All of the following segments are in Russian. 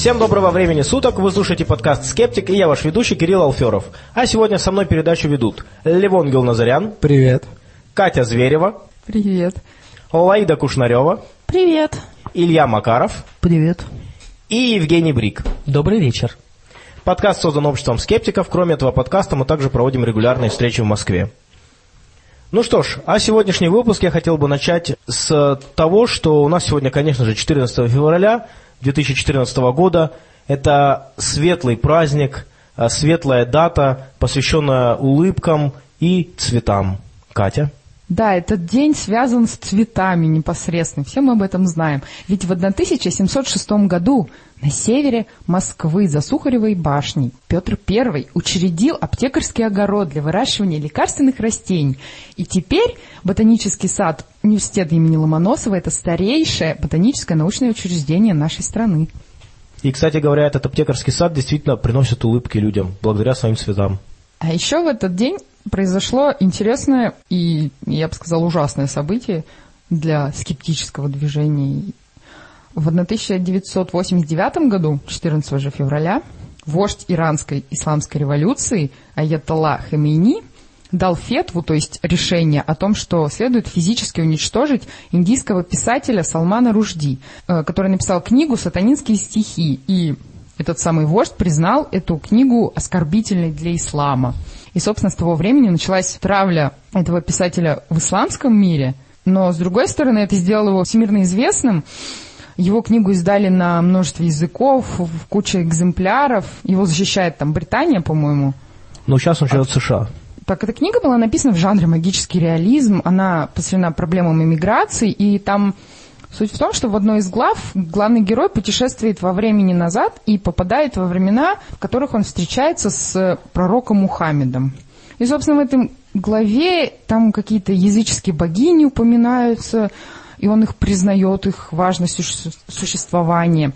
Всем доброго времени суток, вы слушаете подкаст «Скептик» и я ваш ведущий Кирилл Алферов. А сегодня со мной передачу ведут Левон Гилназарян, Привет. Катя Зверева, Привет. Лаида Кушнарева, Привет. Илья Макаров Привет. и Евгений Брик. Добрый вечер. Подкаст создан обществом скептиков. Кроме этого подкаста мы также проводим регулярные встречи в Москве. Ну что ж, а сегодняшний выпуск я хотел бы начать с того, что у нас сегодня, конечно же, 14 февраля 2014 года. Это светлый праздник, а, светлая дата, посвященная улыбкам и цветам. Катя? Да, этот день связан с цветами непосредственно. Все мы об этом знаем. Ведь в 1706 году на севере Москвы за Сухаревой башней Петр I учредил аптекарский огород для выращивания лекарственных растений. И теперь ботанический сад университета имени Ломоносова – это старейшее ботаническое научное учреждение нашей страны. И, кстати говоря, этот аптекарский сад действительно приносит улыбки людям, благодаря своим цветам. А еще в этот день произошло интересное и, я бы сказала, ужасное событие для скептического движения. В 1989 году, 14 же февраля, вождь иранской исламской революции Аятолла Хамейни дал фетву, то есть решение о том, что следует физически уничтожить индийского писателя Салмана Ружди, э, который написал книгу «Сатанинские стихи». И этот самый вождь признал эту книгу оскорбительной для ислама. И, собственно, с того времени началась травля этого писателя в исламском мире. Но, с другой стороны, это сделало его всемирно известным. Его книгу издали на множестве языков, в куче экземпляров. Его защищает там Британия, по-моему. Но сейчас он живет в США. Так, эта книга была написана в жанре магический реализм. Она посвящена проблемам иммиграции, и там Суть в том, что в одной из глав главный герой путешествует во времени назад и попадает во времена, в которых он встречается с пророком Мухаммедом. И, собственно, в этой главе там какие-то языческие богини упоминаются, и он их признает, их важность существования.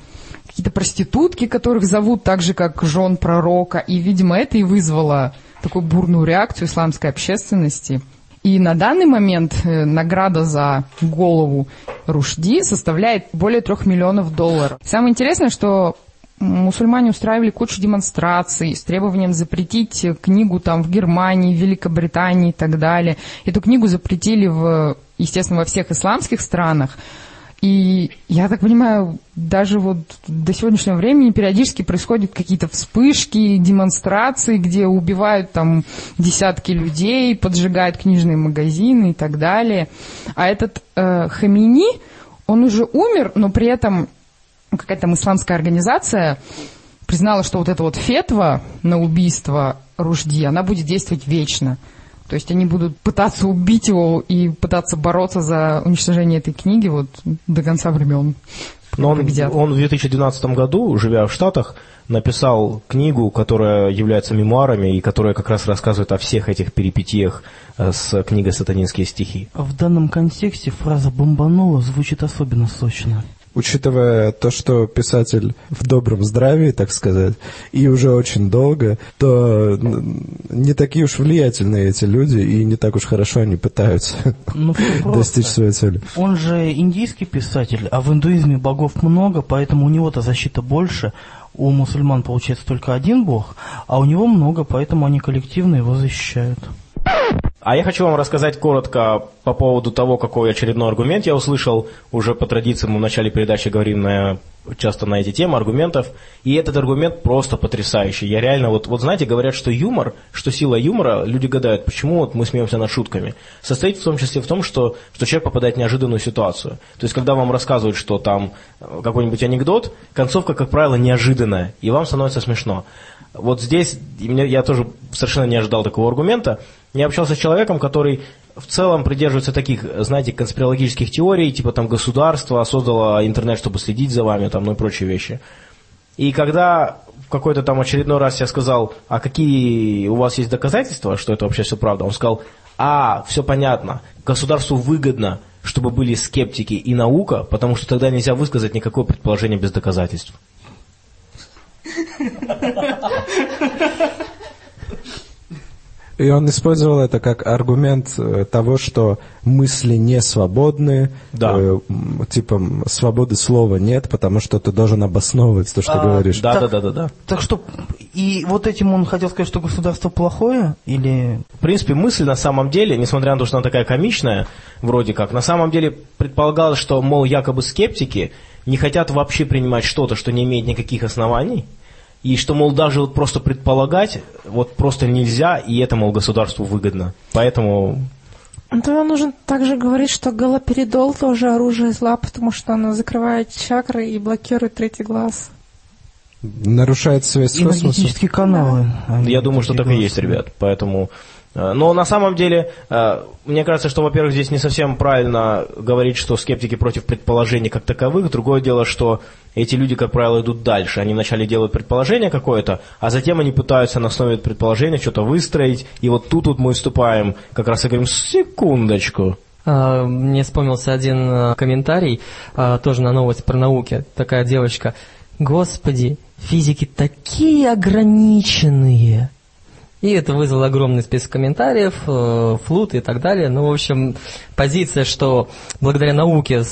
Какие-то проститутки, которых зовут так же, как жен пророка. И, видимо, это и вызвало такую бурную реакцию исламской общественности. И на данный момент э, награда за голову Рушди составляет более трех миллионов долларов. Самое интересное, что мусульмане устраивали кучу демонстраций с требованием запретить книгу там в Германии, Великобритании и так далее. Эту книгу запретили, в, естественно, во всех исламских странах. И я так понимаю, даже вот до сегодняшнего времени периодически происходят какие-то вспышки, демонстрации, где убивают там десятки людей, поджигают книжные магазины и так далее. А этот э, Хамини, он уже умер, но при этом какая-то там исламская организация признала, что вот эта вот фетва на убийство Ружди, она будет действовать вечно. То есть они будут пытаться убить его и пытаться бороться за уничтожение этой книги вот до конца времен. Но он, он в 2012 году, живя в Штатах, написал книгу, которая является мемуарами и которая как раз рассказывает о всех этих перипетиях э, с книгой «Сатанинские стихи». В данном контексте фраза «бомбанула» звучит особенно сочно учитывая то, что писатель в добром здравии, так сказать, и уже очень долго, то не такие уж влиятельные эти люди, и не так уж хорошо они пытаются ну, достичь своей цели. Он же индийский писатель, а в индуизме богов много, поэтому у него-то защита больше. У мусульман получается только один бог, а у него много, поэтому они коллективно его защищают. А я хочу вам рассказать коротко по поводу того, какой очередной аргумент я услышал. Уже по традиции мы в начале передачи говорим на, часто на эти темы аргументов. И этот аргумент просто потрясающий. Я реально, вот, вот знаете, говорят, что юмор, что сила юмора, люди гадают, почему вот мы смеемся над шутками. Состоит в том числе в том, что, что человек попадает в неожиданную ситуацию. То есть, когда вам рассказывают, что там э, какой-нибудь анекдот, концовка, как правило, неожиданная, и вам становится смешно. Вот здесь я тоже совершенно не ожидал такого аргумента. Я общался с человеком, который в целом придерживается таких, знаете, конспирологических теорий, типа там государство создало интернет, чтобы следить за вами, там, ну и прочие вещи. И когда в какой-то там очередной раз я сказал, а какие у вас есть доказательства, что это вообще все правда, он сказал, а, все понятно, государству выгодно, чтобы были скептики и наука, потому что тогда нельзя высказать никакое предположение без доказательств. И он использовал это как аргумент э, того, что мысли не свободны, Да. э, типа свободы слова нет, потому что ты должен обосновывать то, что А, говоришь. Да, да, Так- да, да, да. Так что, и вот этим он хотел сказать, что государство плохое? Или... В принципе, мысль на самом деле, несмотря на то, что она такая комичная, вроде как, на самом деле предполагалось, что, мол, якобы скептики не хотят вообще принимать что-то, что не имеет никаких оснований, и что, мол, даже вот просто предполагать вот просто нельзя, и это, мол, государству выгодно. Поэтому Ну, Тогда нужно также говорить, что галоперидол тоже оружие зла, потому что оно закрывает чакры и блокирует третий глаз. Нарушает связь с космосом. Каналы. они Я думаю, что так и есть, ребят. Поэтому. Э, Но на самом деле, э, мне кажется, что, во-первых, здесь не совсем правильно говорить, что скептики против предположений как таковых. Другое дело, что эти люди, как правило, идут дальше. Они вначале делают предположение какое-то, а затем они пытаются на основе предположения что-то выстроить. И вот тут вот мы выступаем, как раз и говорим, секундочку. А, Мне вспомнился один а, комментарий, тоже на новость про науки. Такая девочка. Господи, физики такие ограниченные. И это вызвало огромный список комментариев, э, флут и так далее. Ну, в общем, позиция, что благодаря науке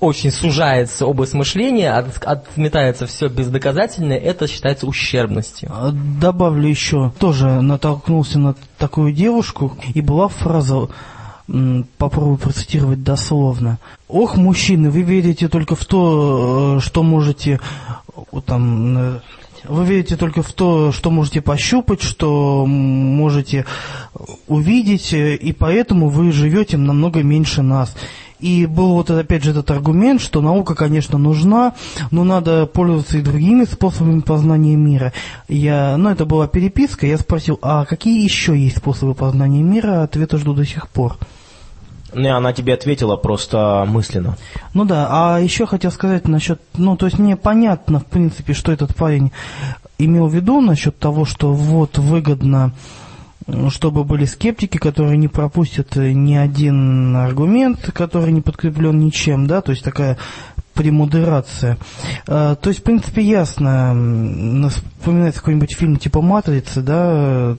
очень сужается область мышления, от- отметается все бездоказательное, это считается ущербностью. А, Добавлю еще, тоже натолкнулся на такую девушку, и была фраза, попробую процитировать дословно. «Ох, мужчины, вы верите только в то, э, что можете э, там, вы верите только в то, что можете пощупать, что можете увидеть, и поэтому вы живете намного меньше нас. И был вот опять же этот аргумент, что наука, конечно, нужна, но надо пользоваться и другими способами познания мира. Я, ну, это была переписка, я спросил, а какие еще есть способы познания мира? Ответа жду до сих пор. Не, она тебе ответила просто мысленно. Ну да, а еще хотел сказать насчет, ну, то есть мне понятно, в принципе, что этот парень имел в виду насчет того, что вот выгодно, чтобы были скептики, которые не пропустят ни один аргумент, который не подкреплен ничем, да, то есть такая премодерация. Э, То есть, в принципе, ясно, вспоминается какой-нибудь фильм типа «Матрицы», да,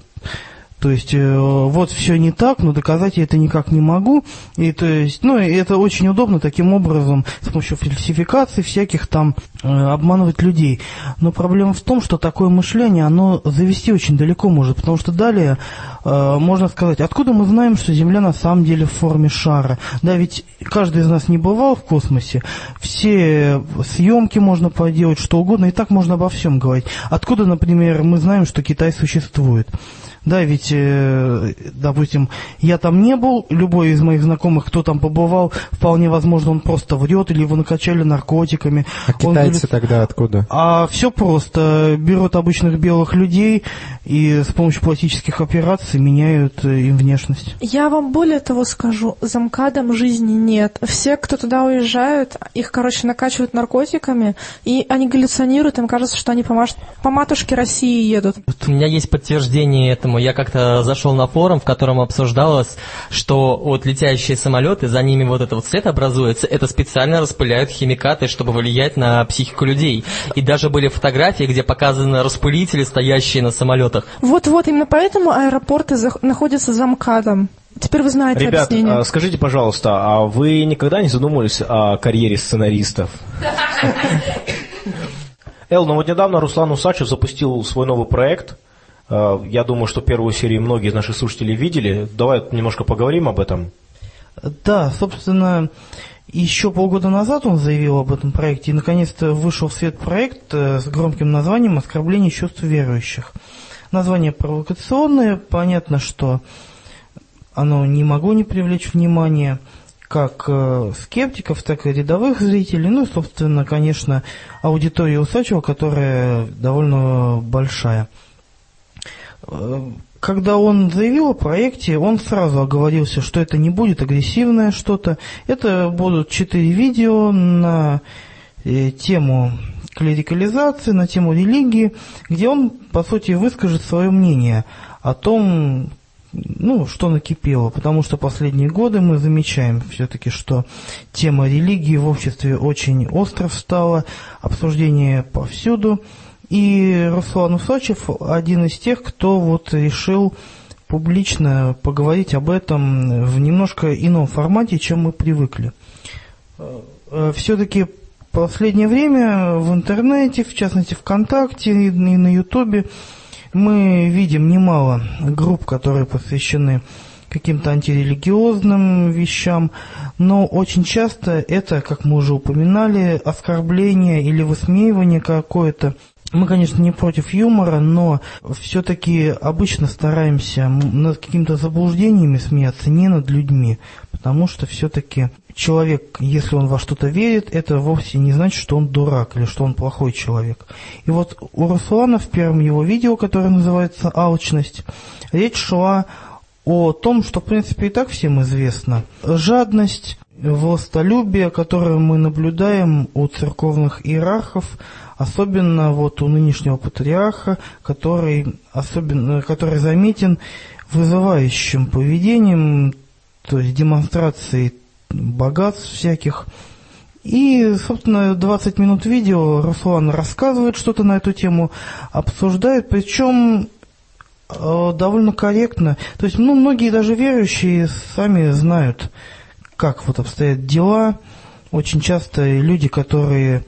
то есть э, вот все не так, но доказать я это никак не могу. И то есть, ну, это очень удобно таким образом с помощью фальсификаций всяких там э, обманывать людей. Но проблема в том, что такое мышление, оно завести очень далеко может, потому что далее э, можно сказать, откуда мы знаем, что Земля на самом деле в форме шара? Да, ведь каждый из нас не бывал в космосе, все съемки можно поделать, что угодно, и так можно обо всем говорить. Откуда, например, мы знаем, что Китай существует? Да, ведь, э, допустим, я там не был, любой из моих знакомых, кто там побывал, вполне возможно, он просто врет, или его накачали наркотиками. А Он китайцы говорит, тогда откуда? а все просто. Берут обычных белых людей и с помощью пластических операций меняют э, им внешность. Я вам более того скажу, за МКАДом жизни нет. Все, кто туда уезжают, их, короче, накачивают наркотиками, и они галлюционируют, им кажется, что они по, маш- по матушке России едут. У меня есть подтверждение этому. Я как-то зашел на форум, в котором обсуждалось, что вот летящие самолеты, за ними вот этот вот свет образуется, это специально распыляют химикаты, чтобы влиять на психику людей. И даже были фотографии, где показаны распылители, стоящие на самолетах. Вот-вот, именно поэтому аэропорты находятся за МКАДом. Теперь вы знаете Ребят, объяснение. а, скажите, пожалуйста, а вы никогда не задумывались о карьере сценаристов? Эл, ну вот недавно Руслан Усачев запустил свой новый проект. Э, Я думаю, что первую серию многие из наших слушателей видели. Давай немножко поговорим об этом. Да, собственно, еще полгода назад он заявил об этом проекте, и наконец-то вышел в свет проект э, с громким названием «Оскорбление чувств верующих». Название провокационное, понятно, что оно не могло не привлечь внимания как э, скептиков, так и рядовых зрителей, ну и, собственно, конечно, аудитория Усачева, которая довольно большая. Э, Когда он заявил о проекте, он сразу оговорился, что это не будет агрессивное что-то. Это будут четыре видео на э, тему клерикализации, на тему религии, где он, по сути, выскажет свое мнение о том, ну, что накипело, потому что последние годы мы замечаем все-таки, что тема религии в обществе очень остро встала, обсуждение повсюду, и Руслан Усачев один из тех, кто вот решил публично поговорить об этом в немножко ином формате, чем мы привыкли. Все-таки последнее время в интернете, в частности ВКонтакте и на Ютубе, мы видим немало групп, которые посвящены каким-то антирелигиозным вещам, но очень часто это, как мы уже упоминали, оскорбление или высмеивание какое-то. Мы, конечно, не против юмора, но все-таки обычно стараемся над какими-то заблуждениями смеяться, не над людьми, потому что все-таки человек, если он во что-то верит, это вовсе не значит, что он дурак или что он плохой человек. И вот у Руслана в первом его видео, которое называется «Алчность», речь шла о том, что, в принципе, и так всем известно. Жадность, властолюбие, которое мы наблюдаем у церковных иерархов, особенно вот у нынешнего патриарха, который, особенно, который заметен вызывающим поведением, то есть демонстрацией богатств всяких. И, собственно, 20 минут видео Руслан рассказывает что-то на эту тему, обсуждает, причем э, довольно корректно. То есть, ну, многие даже верующие сами знают, как вот обстоят дела. Очень часто люди, которые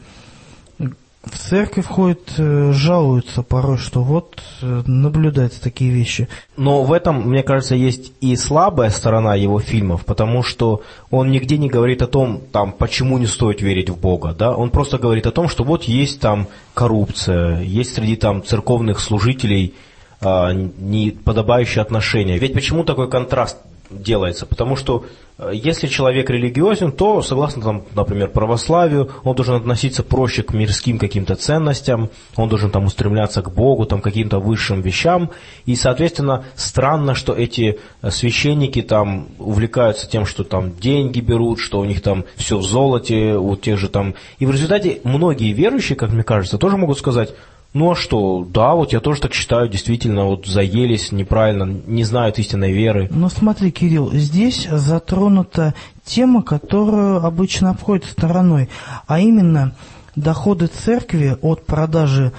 в церковь ходят, э, жалуются порой, что вот э, наблюдаются такие вещи. Но в этом, мне кажется, есть и слабая сторона его фильмов, потому что он нигде не говорит о том, там, почему не стоит верить в Бога, да, он просто говорит о том, что вот есть там коррупция, есть среди там церковных служителей а, неподобающие отношения. Ведь почему такой контраст делается? Потому что Э, если человек религиозен, то, согласно, там, например, православию, он должен относиться проще к мирским каким-то ценностям, он должен там устремляться к Богу, там, каким-то высшим вещам. И, соответственно, странно, что эти э, священники там увлекаются тем, что там деньги берут, что у них там все в золоте, у тех же там... И в результате многие верующие, как мне кажется, тоже могут сказать, ну а что, да, вот я тоже так считаю, действительно, вот заелись неправильно, не знают истинной веры. Но смотри, Кирилл, здесь затронута тема, которую обычно обходят стороной, а именно доходы церкви от продажи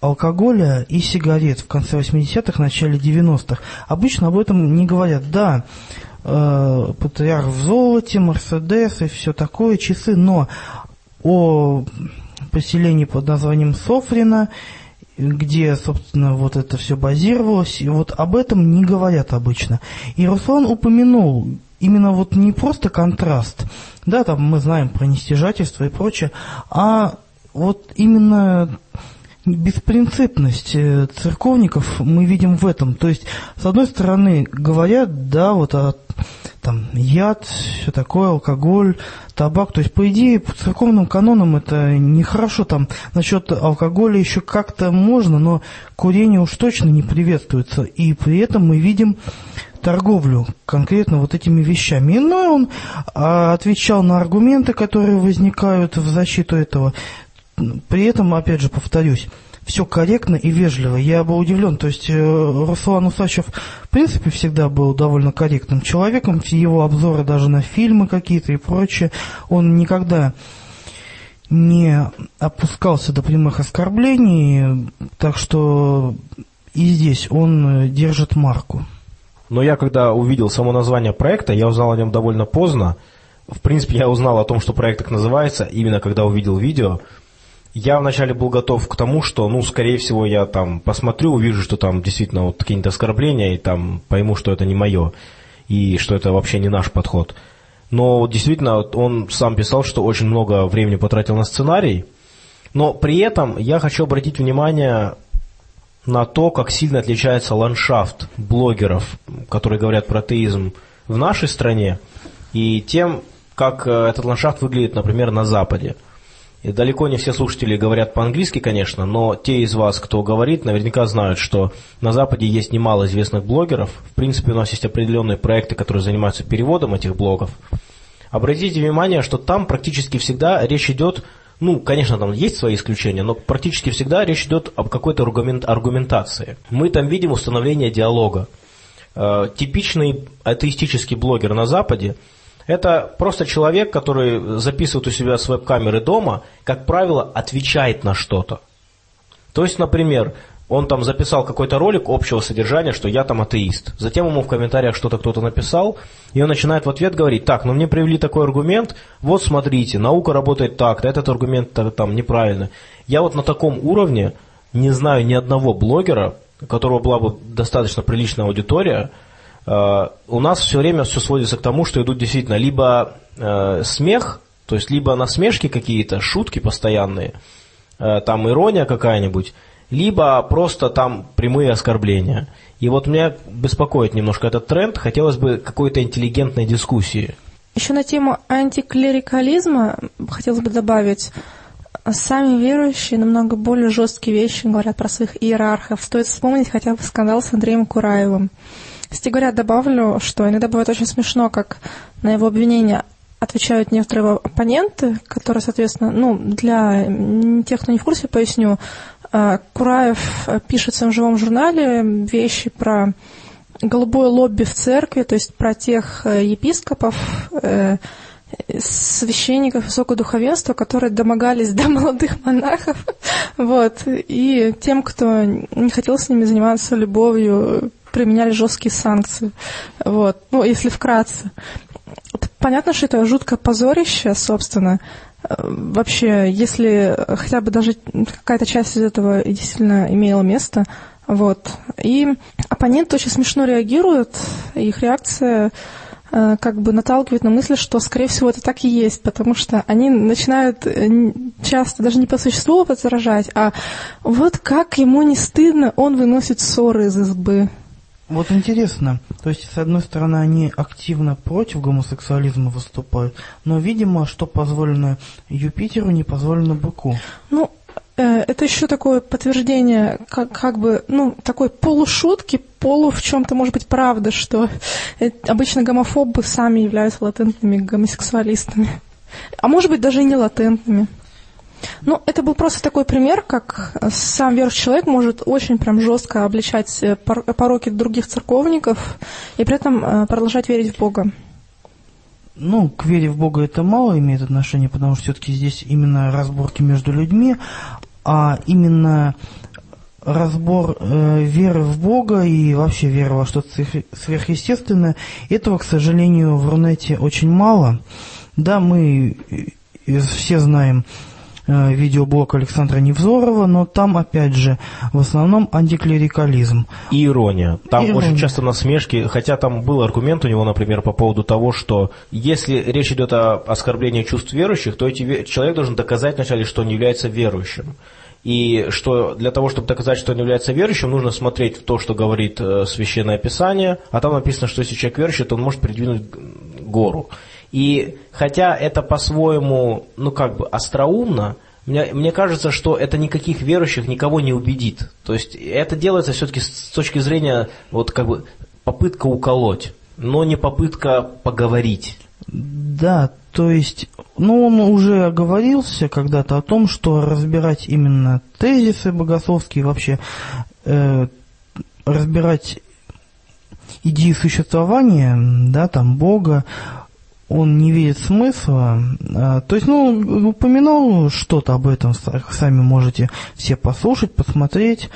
алкоголя и сигарет в конце 80-х, начале 90-х. Обычно об этом не говорят. Да, э, патриарх в золоте, Мерседес и все такое, часы, но о поселении под названием Софрина где, собственно, вот это все базировалось, и вот об этом не говорят обычно. И Руслан упомянул именно вот не просто контраст, да, там мы знаем про нестяжательство и прочее, а вот именно беспринципность э, церковников мы видим в этом. То есть, с одной стороны, говорят, да, вот о там яд, все такое, алкоголь, табак. То есть, по идее, по церковным канонам это нехорошо. Там насчет алкоголя еще как-то можно, но курение уж точно не приветствуется. И при этом мы видим торговлю конкретно вот этими вещами. Но он а, отвечал на аргументы, которые возникают в защиту этого. При этом, опять же, повторюсь, все корректно и вежливо. Я был удивлен. То есть э, Руслан Усачев в принципе всегда был довольно корректным человеком. Его обзоры даже на фильмы какие-то и прочее. Он никогда не опускался до прямых оскорблений. Так что и здесь он э, держит марку. Но я когда увидел само название проекта, я узнал о нем довольно поздно. В принципе, я узнал о том, что проект так называется, именно когда увидел видео – я вначале был готов к тому, что, ну, скорее всего, я там посмотрю, увижу, что там действительно вот какие-то оскорбления, и там пойму, что это не мое, и что это вообще не наш подход. Но действительно, он сам писал, что очень много времени потратил на сценарий, но при этом я хочу обратить внимание на то, как сильно отличается ландшафт блогеров, которые говорят про атеизм в нашей стране, и тем, как э, этот ландшафт выглядит, например, на Западе – и далеко не все слушатели говорят по-английски, конечно, но те из вас, кто говорит, наверняка знают, что на Западе есть немало известных блогеров. В принципе, у нас есть определенные проекты, которые занимаются переводом этих блогов. Обратите внимание, что там практически всегда речь идет, ну, конечно, там есть свои исключения, но практически всегда речь идет об какой-то аргументации. Мы там видим установление диалога. Э, типичный атеистический блогер на Западе – это просто человек, который записывает у себя с веб-камеры дома, как правило, отвечает на что-то. То есть, например, он там записал какой-то ролик общего содержания, что я там атеист. Затем ему в комментариях что-то кто-то написал, и он начинает в ответ говорить, так, ну мне привели такой аргумент, вот смотрите, наука работает так, этот аргумент там неправильно. Я вот на таком уровне не знаю ни одного блогера, у которого была бы достаточно приличная аудитория, у нас все время все сводится к тому, что идут действительно либо э, смех, то есть либо насмешки какие-то, шутки постоянные, э, там ирония какая-нибудь, либо просто там прямые оскорбления. И вот меня беспокоит немножко этот тренд, хотелось бы какой-то интеллигентной дискуссии. Еще на тему антиклерикализма хотелось бы добавить, сами верующие намного более жесткие вещи говорят про своих иерархов. Стоит вспомнить хотя бы скандал с Андреем Кураевым. Кстати говоря, добавлю, что иногда бывает очень смешно, как на его обвинения отвечают некоторые оппоненты, которые, соответственно, ну, для тех, кто не в курсе, поясню, э, Кураев пишет в своем живом журнале вещи про голубое лобби в церкви, то есть про тех э, епископов, э, священников высокого духовенства, которые домогались до молодых монахов, вот, и тем, кто не хотел с ними заниматься любовью, применяли жесткие санкции. Вот. Ну, если вкратце. Понятно, что это жуткое позорище, собственно. Э, вообще, если хотя бы даже какая-то часть из этого действительно имела место, вот. И оппоненты очень смешно реагируют, их реакция как бы наталкивает на мысль, что, скорее всего, это так и есть, потому что они начинают э, часто даже не по существу возражать, а вот как ему не стыдно, он выносит ссоры из избы. Вот интересно, то есть, с одной стороны, они активно против гомосексуализма выступают, но, видимо, что позволено Юпитеру, не позволено быку. Ну, э, это еще такое подтверждение, как, как бы, ну, такой полушутки, полу в чем-то, может быть, правда, что э, обычно гомофобы сами являются латентными гомосексуалистами. А может быть, даже и не латентными. Ну, это был просто такой пример, как сам верующий человек может очень прям жестко обличать э, пороки других церковников и при этом э, продолжать верить в Бога. Ну, к вере в Бога это мало имеет отношение, потому что все-таки здесь именно разборки между людьми, а именно разбор э, веры в Бога и вообще веры во что-то сверхъестественное, этого, к сожалению, в Рунете очень мало. Да, мы все знаем Э, видеоблог Александра Невзорова, но там, опять же, в основном антиклерикализм. И ирония. Там Ирония. очень часто насмешки, хотя там был аргумент у него, например, по поводу того, что если речь идет о оскорблении чувств верующих, то эти, человек должен доказать вначале, что он является верующим. И что для того, чтобы доказать, что он является верующим, нужно смотреть в то, что говорит э, Священное Писание, а там написано, что если человек верующий, то он может придвинуть гору. И хотя это по-своему, ну как бы остроумно, мне, мне кажется, что это никаких верующих никого не убедит. То есть это делается все-таки с точки зрения вот как бы попытка уколоть, но не попытка поговорить. Да, то есть, ну, он уже оговорился когда-то о том, что разбирать именно тезисы богословские, вообще э, разбирать идеи существования, да, там, Бога, он не видит смысла. А, то есть, ну, упомянул что-то об этом, сами можете все послушать, посмотреть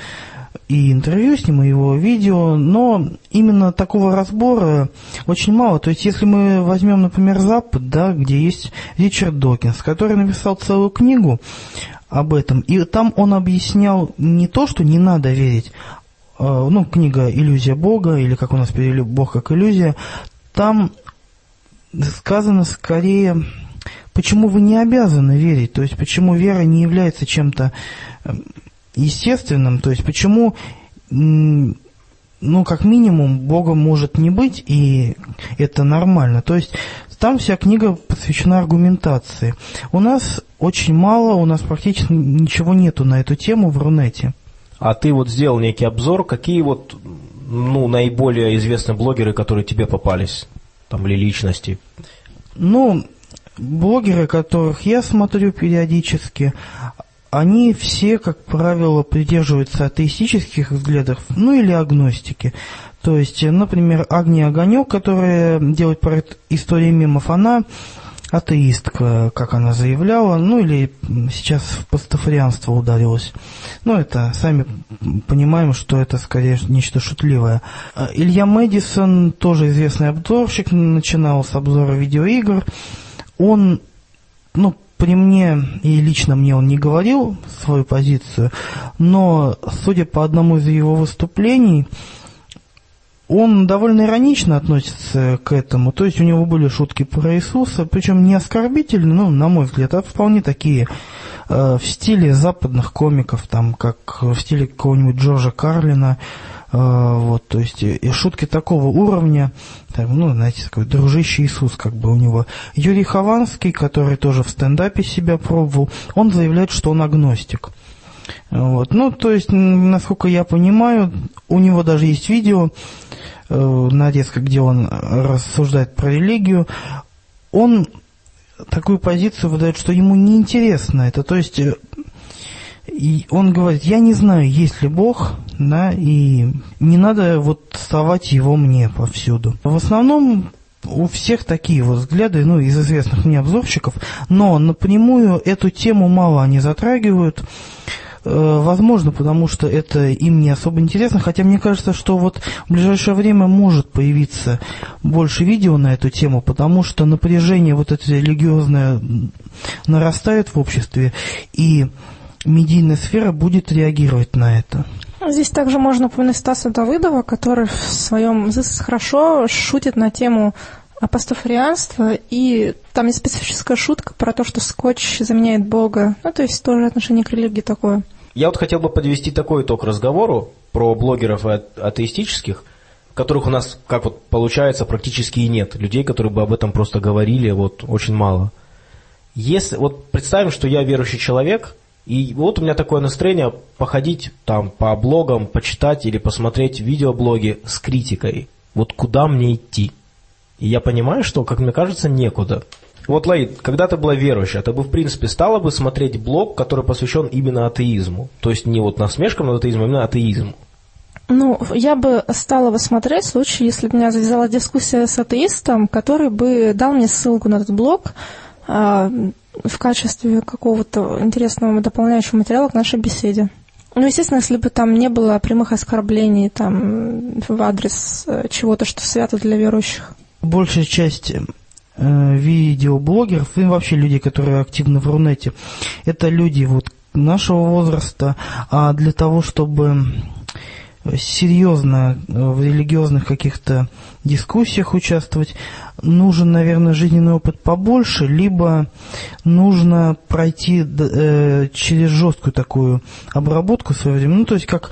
и интервью с ним, и его видео, но именно такого разбора очень мало. То есть, если мы возьмем, например, Запад, да, где есть Ричард Докинс, который написал целую книгу об этом, и там он объяснял не то, что не надо верить, а, ну, книга «Иллюзия Бога», или как у нас перевели «Бог как иллюзия», там сказано скорее, почему вы не обязаны верить, то есть почему вера не является чем-то эм, естественным, то есть почему, ну, как минимум, Бога может не быть, и это нормально. То есть там вся книга посвящена аргументации. У нас очень мало, у нас практически ничего нету на эту тему в Рунете. А ты вот сделал некий обзор, какие вот ну, наиболее известные блогеры, которые тебе попались? Там, или личности? Ну, блогеры, которых я смотрю периодически, они все, как правило, придерживаются атеистических взглядов, ну или агностики. То есть, например, Агния Огонек, которая делает проект «История мемов», она атеистка, как она заявляла, ну или сейчас в пастафарианство ударилась. Ну, это сами понимаем, что это скорее нечто шутливое. А Илья Мэдисон, тоже известный обзорщик, начинал с обзора видеоигр. Он, ну, при мне и лично мне он не говорил свою позицию, но, судя по одному из его выступлений, он довольно иронично относится к этому. То есть у него были шутки про Иисуса, причем не оскорбительные, ну, на мой взгляд, а вполне такие э, в стиле западных комиков, там, как в стиле какого-нибудь Джорджа Карлина. Э, вот, то есть и шутки такого уровня, там, ну, знаете, такой дружище Иисус, как бы у него. Юрий Хованский, который тоже в стендапе себя пробовал, он заявляет, что он агностик. Вот. Ну, то есть, насколько я понимаю, у него даже есть видео, э, нарезка, где он рассуждает про религию. Он такую позицию выдает, что ему неинтересно это. То есть, э, и он говорит, я не знаю, есть ли Бог, да, и не надо вот совать его мне повсюду. В основном у всех такие вот взгляды, ну, из известных мне обзорщиков, но напрямую эту тему мало они затрагивают. Э, возможно, потому что это им не особо интересно, хотя мне кажется, что вот в ближайшее время может появиться больше видео на эту тему, потому что напряжение вот это религиозное нарастает в обществе, и медийная сфера будет реагировать на это. Здесь также можно упомянуть Стаса Давыдова, который в своем «This хорошо» шутит на тему апостафарианства, и там есть специфическая шутка про то, что скотч заменяет Бога. Ну, то есть тоже отношение к религии такое. Я вот хотел бы подвести такой итог разговору про блогеров атеистических, которых у нас, как вот получается, практически и нет. Людей, которые бы об этом просто говорили, вот очень мало. Если, вот представим, что я верующий человек, и вот у меня такое настроение походить там по блогам, почитать или посмотреть видеоблоги с критикой. Вот куда мне идти? И я понимаю, что, как мне кажется, некуда. Вот, Лаид, когда ты была верующая, ты бы, в принципе, стала бы смотреть блог, который посвящен именно атеизму? То есть не вот насмешкам над атеизмом, а именно атеизму. Ну, я бы стала бы смотреть в случае, если бы меня завязала дискуссия с атеистом, который бы дал мне ссылку на этот блог а, в качестве какого-то интересного дополняющего материала к нашей беседе. Ну, естественно, если бы там не было прямых оскорблений там, в адрес э, чего-то, что свято для верующих. Большая часть Э, видеоблогеров и вообще люди, которые активны в Рунете, это люди вот нашего возраста, а для того, чтобы серьезно в религиозных каких-то дискуссиях участвовать, нужен, наверное, жизненный опыт побольше, либо нужно пройти э, через жесткую такую обработку в свое. Ну, то есть, как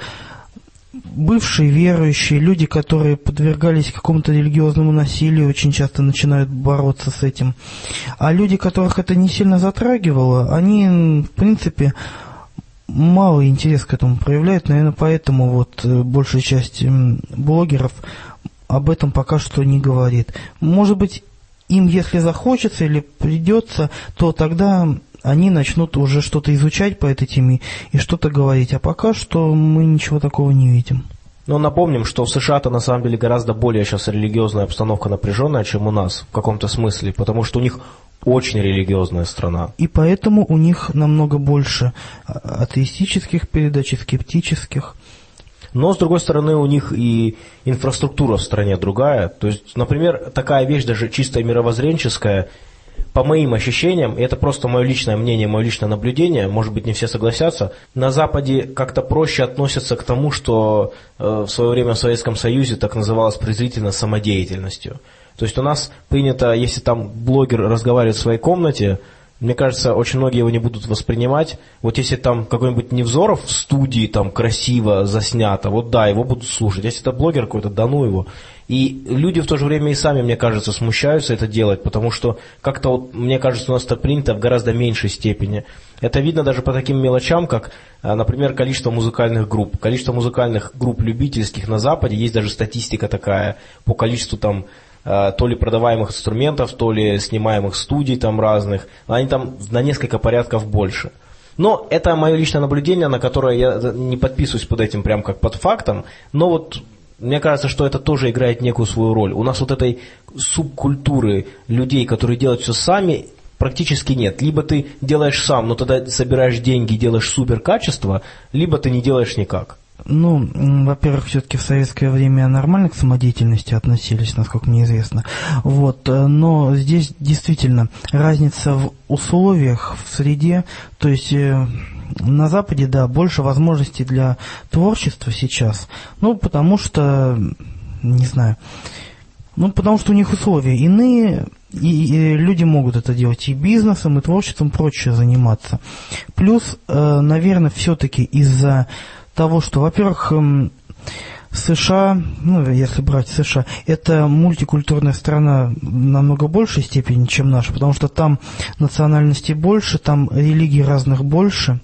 бывшие верующие, люди, которые подвергались какому-то религиозному насилию, очень часто начинают бороться с этим. А люди, которых это не сильно затрагивало, они, в принципе, мало интерес к этому проявляют. Наверное, поэтому вот э, большая часть блогеров об этом пока что не говорит. Может быть, им, если захочется или придется, то тогда они начнут уже что-то изучать по этой теме и что-то говорить. А пока что мы ничего такого не видим. Но напомним, что в США-то на самом деле гораздо более сейчас религиозная обстановка напряженная, чем у нас в каком-то смысле, потому что у них очень религиозная страна. И поэтому у них намного больше а, атеистических передач и скептических. Но, с другой стороны, у них и инфраструктура в стране другая. То есть, например, такая вещь даже чисто мировоззренческая – по моим ощущениям, и это просто мое личное мнение, мое личное наблюдение, может быть, не все согласятся, на Западе как-то проще относятся к тому, что э, в свое время в Советском Союзе так называлось презрительно самодеятельностью. То есть у нас принято, если там блогер разговаривает в своей комнате, мне кажется, очень многие его не будут воспринимать. Вот если там какой-нибудь Невзоров в студии там красиво заснято, вот да, его будут слушать. Если это блогер какой-то, да ну его. И люди в то же время и сами, мне кажется, смущаются это делать, потому что как-то вот, мне кажется, у нас это принято в гораздо меньшей степени. Это видно даже по таким мелочам, как, а, например, количество музыкальных групп. Количество музыкальных групп любительских на Западе, есть даже статистика такая по количеству там а, то ли продаваемых инструментов, то ли снимаемых студий там разных. Они там на несколько порядков больше. Но это мое личное наблюдение, на которое я не подписываюсь под этим прям как под фактом, но вот мне кажется, что это тоже играет некую свою роль. У нас вот этой субкультуры людей, которые делают все сами, практически нет. Либо ты делаешь сам, но тогда собираешь деньги, делаешь супер качество, либо ты не делаешь никак. Ну, во-первых, все-таки в советское время нормально к самодеятельности относились, насколько мне известно. Вот, э, но здесь действительно разница в условиях, в среде, то есть э, на Западе, да, больше возможностей для творчества сейчас. Ну, потому что, не знаю, ну, потому что у них условия иные, и, и люди могут это делать и бизнесом, и творчеством, прочее заниматься. Плюс, э, наверное, все-таки из-за того, что, во-первых, эм, США, ну, если брать США, это мультикультурная страна намного большей степени, чем наша, потому что там национальностей больше, там религий разных больше.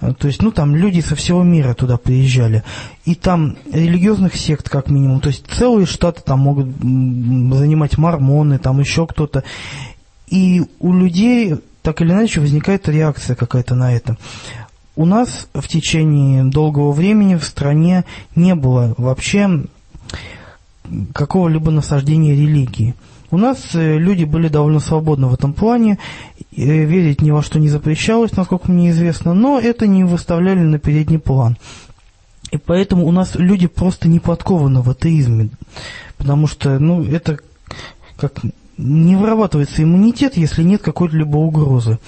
Э, То есть, ну, там люди со всего мира туда приезжали. И там религиозных сект, как минимум. То есть, целые штаты там могут занимать мормоны, там еще кто-то. И у людей так или иначе возникает реакция какая-то на это. У нас в течение долгого времени в стране не было вообще какого-либо насаждения религии. У нас э, люди были довольно свободны в этом плане, э, верить ни во что не запрещалось, насколько мне известно, но это не выставляли на передний план. И поэтому у нас люди просто не подкованы в атеизме, потому что, ну, это как не вырабатывается иммунитет, если нет какой-то либо угрозы.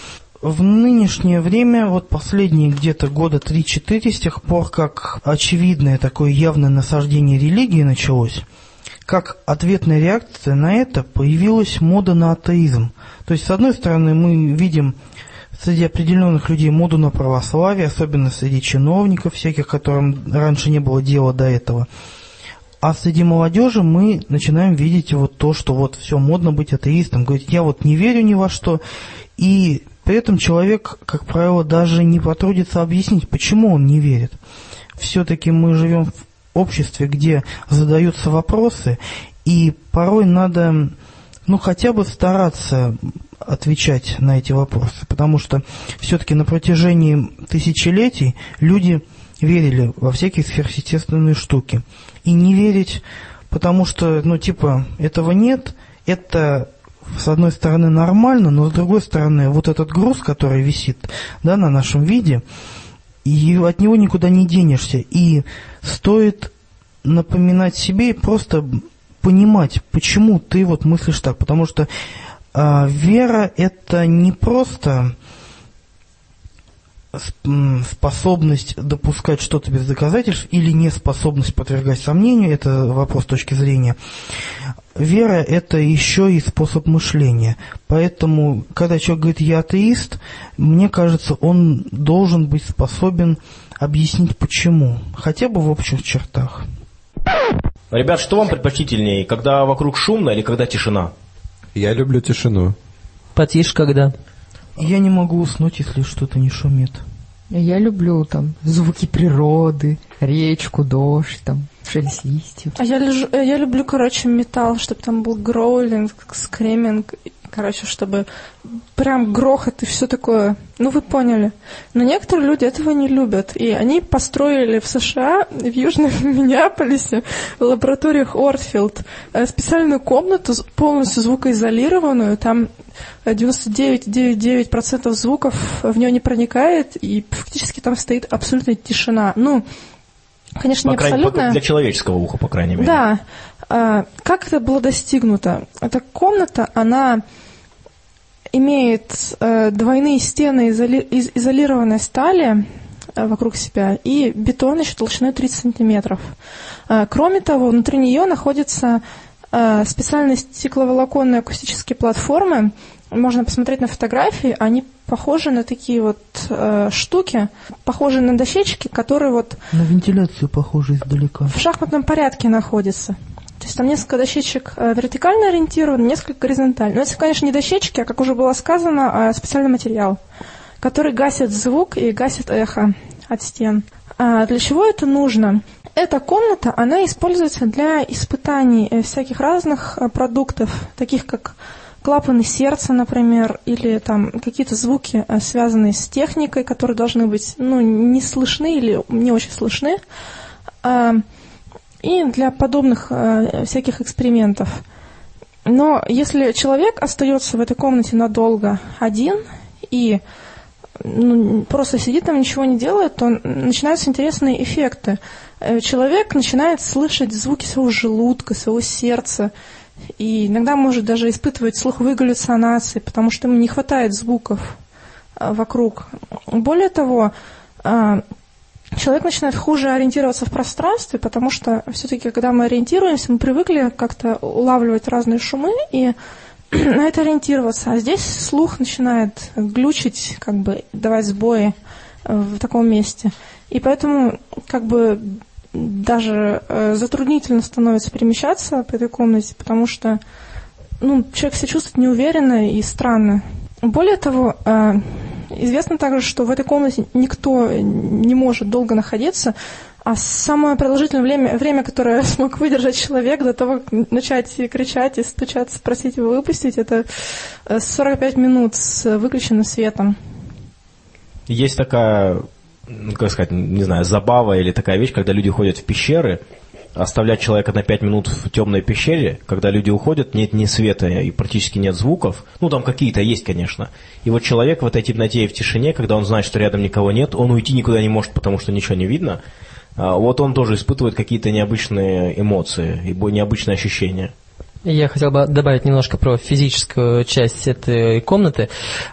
В нынешнее время, вот последние где-то года 3-4, с тех пор, как очевидное такое явное насаждение религии началось, как ответная реакция на это появилась мода на атеизм. То есть, с одной стороны, мы видим среди определенных людей моду на православие, особенно среди чиновников всяких, которым раньше не было дела до этого. А среди молодежи мы начинаем видеть вот то, что вот все модно быть атеистом, говорить, я вот не верю ни во что, и при этом человек, как правило, даже не потрудится объяснить, почему он не верит. Все-таки мы живем в обществе, где задаются вопросы, и порой надо, ну, хотя бы стараться отвечать на эти вопросы, потому что все-таки на протяжении тысячелетий люди верили во всякие сверхъестественные штуки. И не верить, потому что, ну, типа, этого нет, это с одной стороны нормально, но с другой стороны вот этот груз, который висит да, на нашем виде, и от него никуда не денешься. И стоит напоминать себе и просто понимать, почему ты вот мыслишь так. Потому что а, вера это не просто способность допускать что-то без доказательств или неспособность подвергать сомнению, это вопрос точки зрения. Вера – это еще и способ мышления. Поэтому, когда человек говорит «я атеист», мне кажется, он должен быть способен объяснить почему, хотя бы в общих чертах. Ребят, что вам предпочтительнее, когда вокруг шумно или когда тишина? Я люблю тишину. Потише когда? Я не могу уснуть, если что-то не шумит. Я люблю там звуки природы, речку, дождь, там, шелест листьев. А я, лежу- э, я люблю, короче, металл, чтобы там был гроулинг, скреминг, короче, чтобы прям грохот и все такое. Ну, вы поняли. Но некоторые люди этого не любят. И они построили в США, в Южном Миннеаполисе, в лабораториях Ортфилд, э, специальную комнату, полностью звукоизолированную. Там э, 99,99% звуков в нее не проникает, и фактически там стоит абсолютная тишина. Ну, конечно, По не по- абсолютная. для человеческого уха, по крайней мере. Да. А, Как это было достигнуто? Эта комната, она имеет э, двойные стены из изолированной стали э, вокруг себя и бетон еще толщиной 30 сантиметров. Э, Кроме того, внутри нее находятся э, специальные стекловолоконные акустические платформы. Можно посмотреть на фотографии, они похожи на такие вот э, штуки, похожие на дощечки, которые вот На вентиляцию похоже издалека. в шахматном порядке находится. Есть там несколько дощечек э, вертикально ориентированы, несколько горизонтально. Но это, конечно, не дощечки, а, как уже было сказано, а специальный материал, который гасит звук и гасит эхо от стен. А для чего это нужно? Эта комната, она используется для испытаний э, всяких разных э, продуктов, таких как клапаны сердца, например, или там какие-то звуки, связанные с техникой, которые должны быть ну, не слышны или не очень слышны. И для подобных э, всяких экспериментов. Но если человек остается в этой комнате надолго один и ну, просто сидит там, ничего не делает, то начинаются интересные эффекты. Э, человек начинает слышать звуки своего желудка, своего сердца, и иногда может даже испытывать слуховые галлюцинации, потому что ему не хватает звуков э, вокруг. Более того, э, человек начинает хуже ориентироваться в пространстве, потому что все-таки, когда мы ориентируемся, мы привыкли как-то улавливать разные шумы и на это ориентироваться. А здесь слух начинает глючить, как бы давать сбои э, в таком месте. И поэтому как бы даже э, затруднительно становится перемещаться по этой комнате, потому что ну, человек себя чувствует неуверенно и странно. Более того, э, известно также, что в этой комнате никто не может долго находиться, а самое продолжительное время, время, которое смог выдержать человек до того, как начать кричать и стучаться, просить его выпустить, это 45 э, минут с выключенным светом. Есть такая, ну, как сказать, не знаю, забава или такая вещь, когда люди ходят в пещеры, оставлять человека на 5 минут в темной пещере, когда люди уходят, нет ни света и практически нет звуков. Ну, там какие-то есть, конечно. И вот человек в этой темноте и в тишине, когда он знает, что рядом никого нет, он уйти никуда не может, потому что ничего не видно. А, вот он тоже испытывает какие-то необычные эмоции и необычные ощущения. Я хотел бы добавить немножко про физическую часть этой комнаты.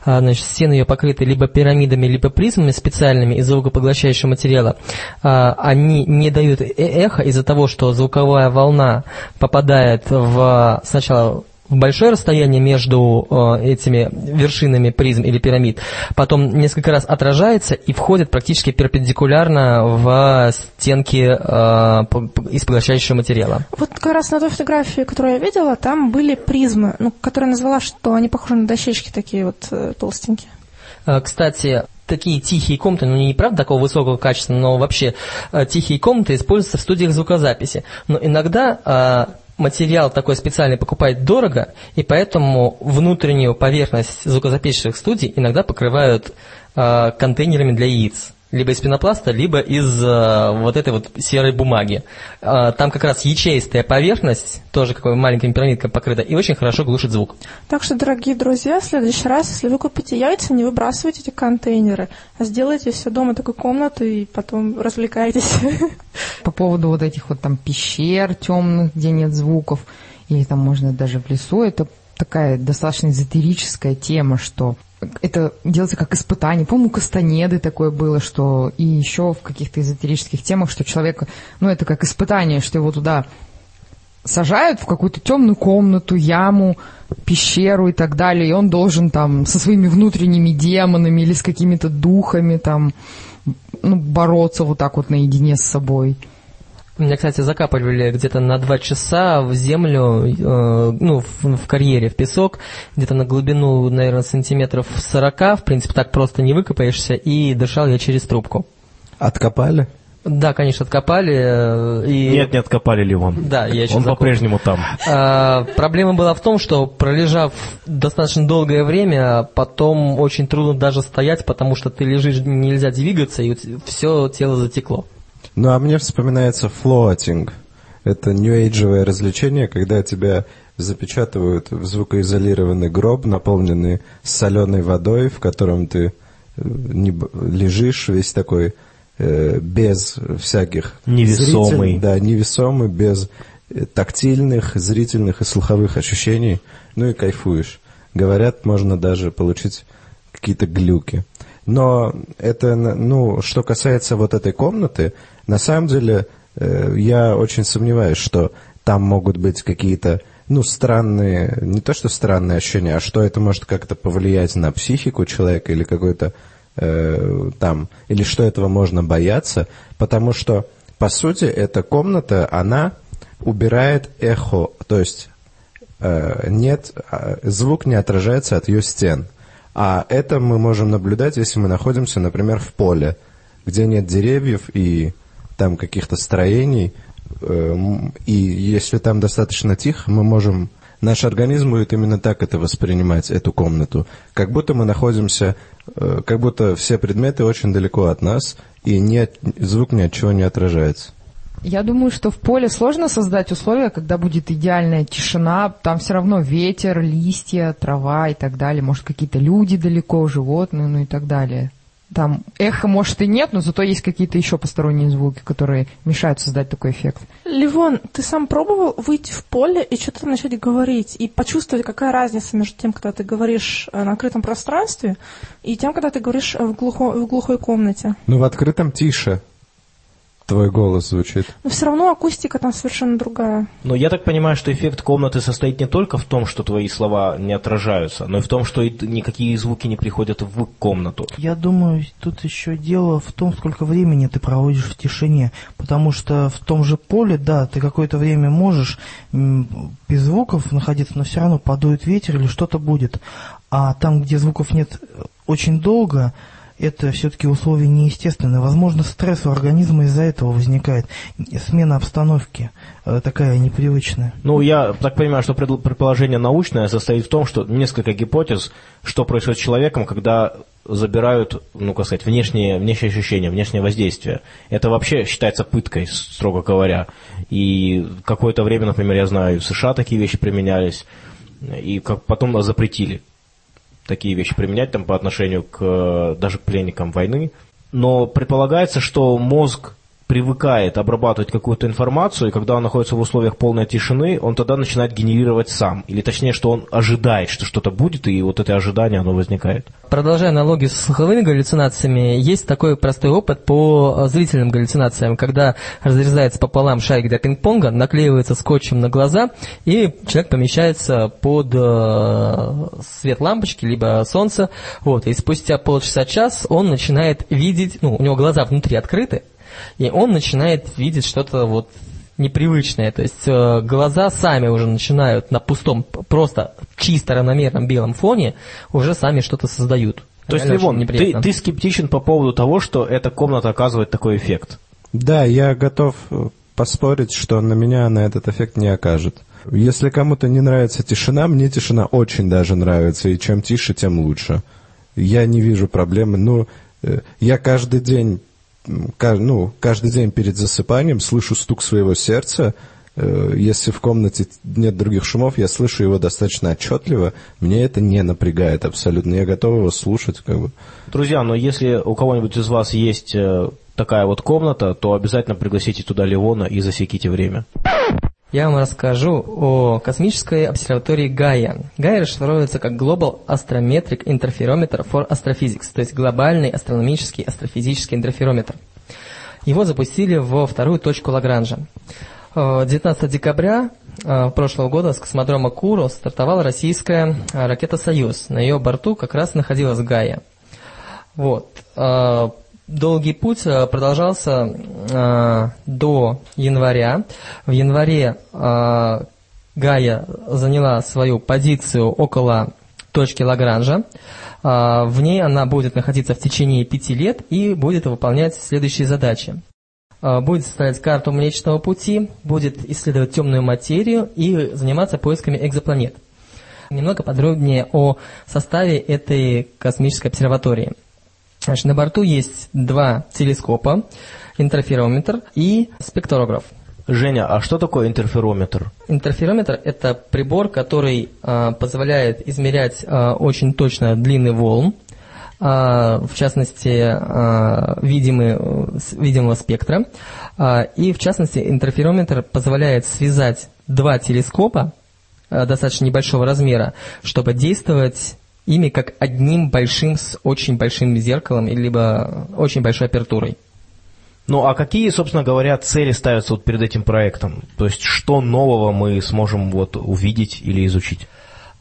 А, значит, стены ее покрыты либо пирамидами, либо призмами специальными из звукопоглощающего материала. А, они не дают э, эхо из-за того, что звуковая волна попадает в сначала большое расстояние между э, этими вершинами призм или пирамид, потом несколько раз отражается и входит практически перпендикулярно в стенки э, из поглощающего материала. Вот как раз на той фотографии, которую я видела, там были призмы, ну, которые назвала, что они похожи на дощечки такие вот э, толстенькие. Э, кстати, такие тихие комнаты, ну не правда такого высокого качества, но вообще э, тихие комнаты используются в студиях звукозаписи. Но иногда э, материал такой специальный покупать дорого, и поэтому внутреннюю поверхность звукозаписывающих студий иногда покрывают э, контейнерами для яиц. Либо из пенопласта, либо из э, вот этой вот серой бумаги. Э, там как раз ячеистая поверхность, тоже какой маленькой пирамидкой покрыта, и очень хорошо глушит звук. Так что, дорогие друзья, в следующий раз, если вы купите яйца, не выбрасывайте эти контейнеры, а сделайте все дома такой комнатой и потом развлекайтесь. По поводу вот этих вот там пещер темных, где нет звуков, или там можно даже в лесу, это такая достаточно эзотерическая тема, что это делается как испытание. По-моему, у Кастанеды такое было, что и еще в каких-то эзотерических темах, что человека, ну, это как испытание, что его туда сажают в какую-то темную комнату, яму, пещеру и так далее, и он должен там со своими внутренними демонами или с какими-то духами там ну, бороться вот так вот наедине с собой. Меня, кстати, закапывали где-то на два часа в землю, э, ну, в, в карьере, в песок, где-то на глубину, наверное, сантиметров 40, в принципе, так просто не выкопаешься, и дышал я через трубку. Откопали? Да, конечно, откопали. Э, и... Нет, не откопали ли он? Да, я еще Он по-прежнему там. А, проблема была в том, что пролежав достаточно долгое время, потом очень трудно даже стоять, потому что ты лежишь, нельзя двигаться, и все тело затекло. Ну, а мне вспоминается флоатинг. Это нью-эйджевое развлечение, когда тебя запечатывают в звукоизолированный гроб, наполненный соленой водой, в котором ты э, не, лежишь весь такой э, без всяких... Невесомый. Зритель, да, невесомый, без э, тактильных, зрительных и слуховых ощущений. Ну и кайфуешь. Говорят, можно даже получить какие-то глюки. Но это, ну, что касается вот этой комнаты, на самом деле э, я очень сомневаюсь, что там могут быть какие-то, ну, странные, не то что странные ощущения, а что это может как-то повлиять на психику человека или какой-то э, там, или что этого можно бояться, потому что, по сути, эта комната, она убирает эхо, то есть э, нет, э, звук не отражается от ее стен. А это мы можем наблюдать, если мы находимся, например, в поле, где нет деревьев и там каких-то строений, э, и если там достаточно тихо, мы можем... Наш организм будет именно так это воспринимать, эту комнату. Как будто мы находимся, э, как будто все предметы очень далеко от нас, и нет, звук ни от чего не отражается. Я думаю, что в поле сложно создать условия, когда будет идеальная тишина, там все равно ветер, листья, трава и так далее, может какие-то люди далеко, животные, ну и так далее. Там эхо, может, и нет, но зато есть какие-то еще посторонние звуки, которые мешают создать такой эффект. Ливон, ты сам пробовал выйти в поле и что-то начать говорить, и почувствовать, какая разница между тем, когда ты говоришь э, на открытом пространстве, и тем, когда ты говоришь в, глухо, в глухой комнате? Ну, в открытом тише твой голос звучит. Но все равно акустика там совершенно другая. Но я так понимаю, что эффект комнаты состоит не только в том, что твои слова не отражаются, но и в том, что никакие звуки не приходят в комнату. Я думаю, тут еще дело в том, сколько времени ты проводишь в тишине. Потому что в том же поле, да, ты какое-то время можешь без звуков находиться, но все равно подует ветер или что-то будет. А там, где звуков нет э, очень долго, это все-таки условия неестественные. Возможно, стресс у организма из-за этого возникает. Смена обстановки э, такая непривычная. Ну, я так понимаю, что пред- предположение научное состоит в том, что несколько гипотез, что происходит с человеком, когда забирают, ну, как сказать, внешние, внешние ощущения, внешнее воздействие. Это вообще считается пыткой, строго говоря. И какое-то время, например, я знаю, в США такие вещи применялись, и как потом запретили такие вещи применять там по отношению к э, даже к пленникам войны. Но предполагается, что мозг привыкает обрабатывать какую-то информацию, и когда он находится в условиях полной тишины, он тогда начинает генерировать сам. Или точнее, что он ожидает, что что-то будет, и вот это ожидание, оно возникает. Продолжая аналогию с слуховыми галлюцинациями, есть такой простой опыт по э, зрительным галлюцинациям, когда разрезается пополам шарик для пинг-понга, наклеивается скотчем на глаза, и человек помещается под э, свет лампочки, либо солнце, вот, и спустя полчаса-час он начинает видеть, ну, у него глаза внутри открыты, и он начинает видеть что-то вот непривычное. То есть э, глаза сами уже начинают на пустом, просто чисто равномерном белом фоне уже сами что-то создают. То есть, Левон, ты, ты скептичен по поводу того, что эта комната оказывает такой эффект? Да, я готов э, поспорить, что на меня она этот эффект не окажет. Если кому-то не нравится тишина, мне тишина очень даже нравится, и чем тише, тем лучше. Я не вижу проблемы. Ну, э, я каждый день, ну, каждый день перед засыпанием слышу стук своего сердца. Э, Если в комнате нет других шумов, я слышу его достаточно отчетливо. Мне это не напрягает абсолютно. Я готов его слушать, как бы. Друзья, но если у кого-нибудь из вас есть э, такая вот комната, то обязательно пригласите туда Левона и засеките время. Я вам расскажу о космической обсерватории Гайя. Гайя расшифровывается как Global Astrometric Interferometer for Astrophysics, то есть глобальный астрономический астрофизический интерферометр. Его запустили во вторую точку Лагранжа. Э, 19 декабря э, прошлого года с космодрома Куру стартовала российская э, ракета «Союз». На ее борту как раз находилась Гайя. Вот. Долгий путь э, продолжался э, до января. В январе э, Гая заняла свою позицию около точки Лагранжа. Э, В ней она будет находиться в течение пяти лет и будет выполнять следующие задачи. Э, Будет составлять карту Млечного Пути, будет исследовать темную материю и заниматься поисками экзопланет. Немного подробнее о составе этой космической обсерватории. Значит, на борту есть два телескопа, интерферометр и спектрограф. Женя, а что такое интерферометр? Интерферометр – это прибор, который а, позволяет измерять а, очень точно длины волн, а, в частности, видимые, с- видимого спектра. И, в частности, интерферометр позволяет связать два телескопа достаточно небольшого размера, чтобы действовать ими как одним большим с очень большим зеркалом, либо очень большой апертурой. Ну, а какие, собственно говоря, цели ставятся вот перед этим проектом? То есть, что нового мы сможем вот увидеть или изучить?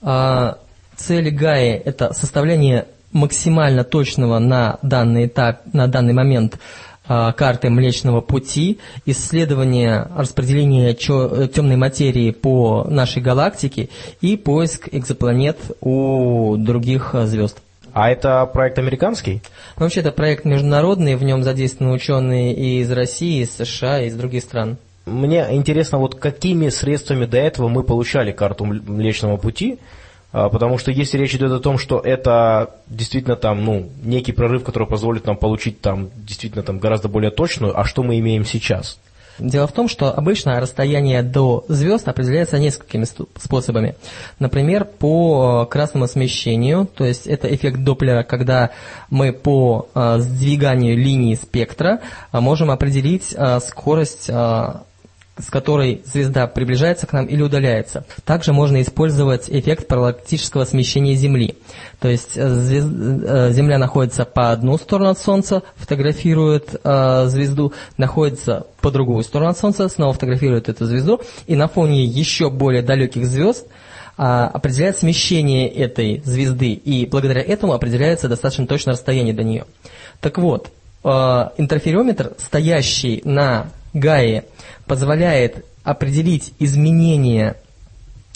А, Цель ГАИ – это составление максимально точного на данный этап, на данный момент карты Млечного Пути, исследование распределения чё- темной материи по нашей галактике и поиск экзопланет у других а, звезд. А это проект американский? Но вообще это проект международный, в нем задействованы ученые и из России, из США, и из других стран. Мне интересно, вот какими средствами до этого мы получали карту Мл- Млечного Пути, А, потому что если речь идет о том, что это действительно там, ну, некий прорыв, который позволит нам получить там действительно там гораздо более точную, а что мы имеем сейчас? Дело в том, что обычно расстояние до звезд определяется несколькими способами. Например, по э, красному смещению, то есть это эффект Доплера, когда мы по э, сдвиганию линии спектра э, можем определить скорость с которой звезда приближается к нам или удаляется. Также можно использовать эффект параллактического смещения Земли. То есть э, звез- э, Земля находится по одну сторону от Солнца, фотографирует э, звезду, находится по другую сторону от Солнца, снова фотографирует эту звезду, и на фоне еще более далеких звезд а, определяет смещение этой звезды, и благодаря этому определяется достаточно точное расстояние до нее. Так вот, э, интерферометр, стоящий на Гае, позволяет определить изменение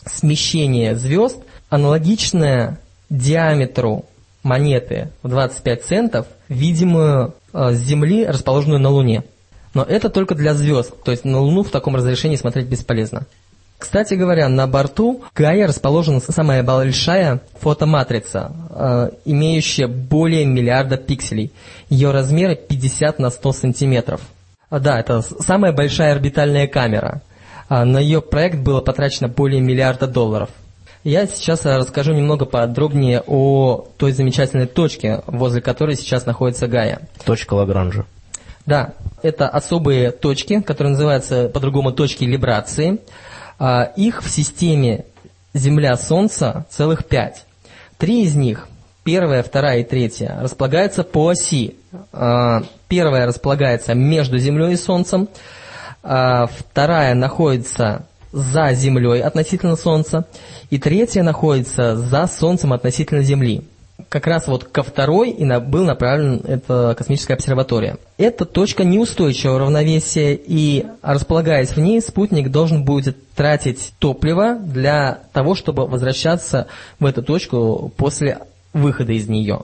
смещения звезд, аналогичное диаметру монеты в 25 центов, видимую э, с Земли, расположенную на Луне. Но это только для звезд, то есть на Луну в таком разрешении смотреть бесполезно. Кстати говоря, на борту Гая расположена самая большая фотоматрица, э, имеющая более миллиарда пикселей. Ее размеры 50 на 100 сантиметров. А, Да, это самая большая орбитальная камера. А, На ее проект было потрачено более миллиарда долларов. Я сейчас э, расскажу немного подробнее о той замечательной точке, возле которой сейчас находится Гая. Точка Лагранжа. Да, это особые точки, которые называются по-другому точки либрации. А, Их в системе Земля-Солнце целых пять. Три из них, первая, вторая и третья, располагаются по оси. Первая располагается между Землей и Солнцем, а вторая находится за Землей относительно Солнца, и третья находится за Солнцем относительно Земли. Как раз вот ко второй и на- был направлен эта космическая обсерватория. Эта точка неустойчивого равновесия, и располагаясь в ней, спутник должен будет тратить топливо для того, чтобы возвращаться в эту точку после выхода из нее.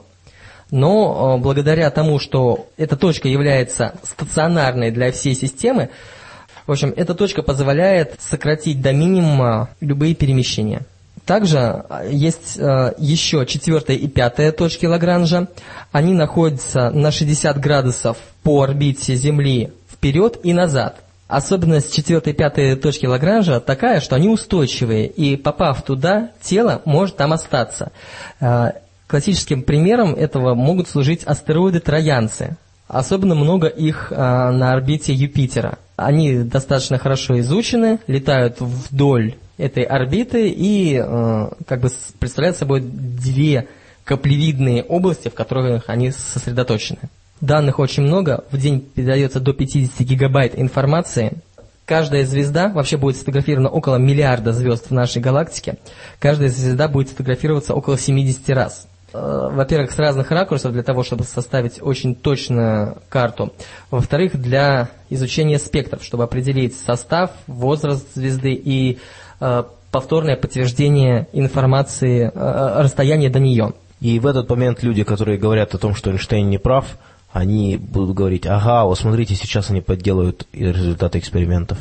Но э, благодаря тому, что эта точка является стационарной для всей системы, в общем, эта точка позволяет сократить до минимума любые перемещения. Также э, есть э, еще четвертая и пятая точки Лагранжа. Они находятся на 60 градусов по орбите Земли вперед и назад. Особенность четвертой и пятой точки Лагранжа такая, что они устойчивые, и попав туда, тело может там остаться. Классическим примером этого могут служить астероиды-троянцы. Особенно много их э, на орбите Юпитера. Они достаточно хорошо изучены, летают вдоль этой орбиты и э, как бы представляют собой две каплевидные области, в которых они сосредоточены. Данных очень много, в день передается до 50 гигабайт информации. Каждая звезда, вообще будет сфотографирована около миллиарда звезд в нашей галактике, каждая звезда будет сфотографироваться около 70 раз. Э, Во-первых, с разных ракурсов для того, чтобы составить очень точную карту. Во-вторых, для изучения спектров, чтобы определить состав, возраст звезды и э, повторное подтверждение информации, э, расстояния до нее. И в этот момент люди, которые говорят о том, что Эйнштейн не прав, они будут говорить, ага, вот смотрите, сейчас они подделают результаты экспериментов.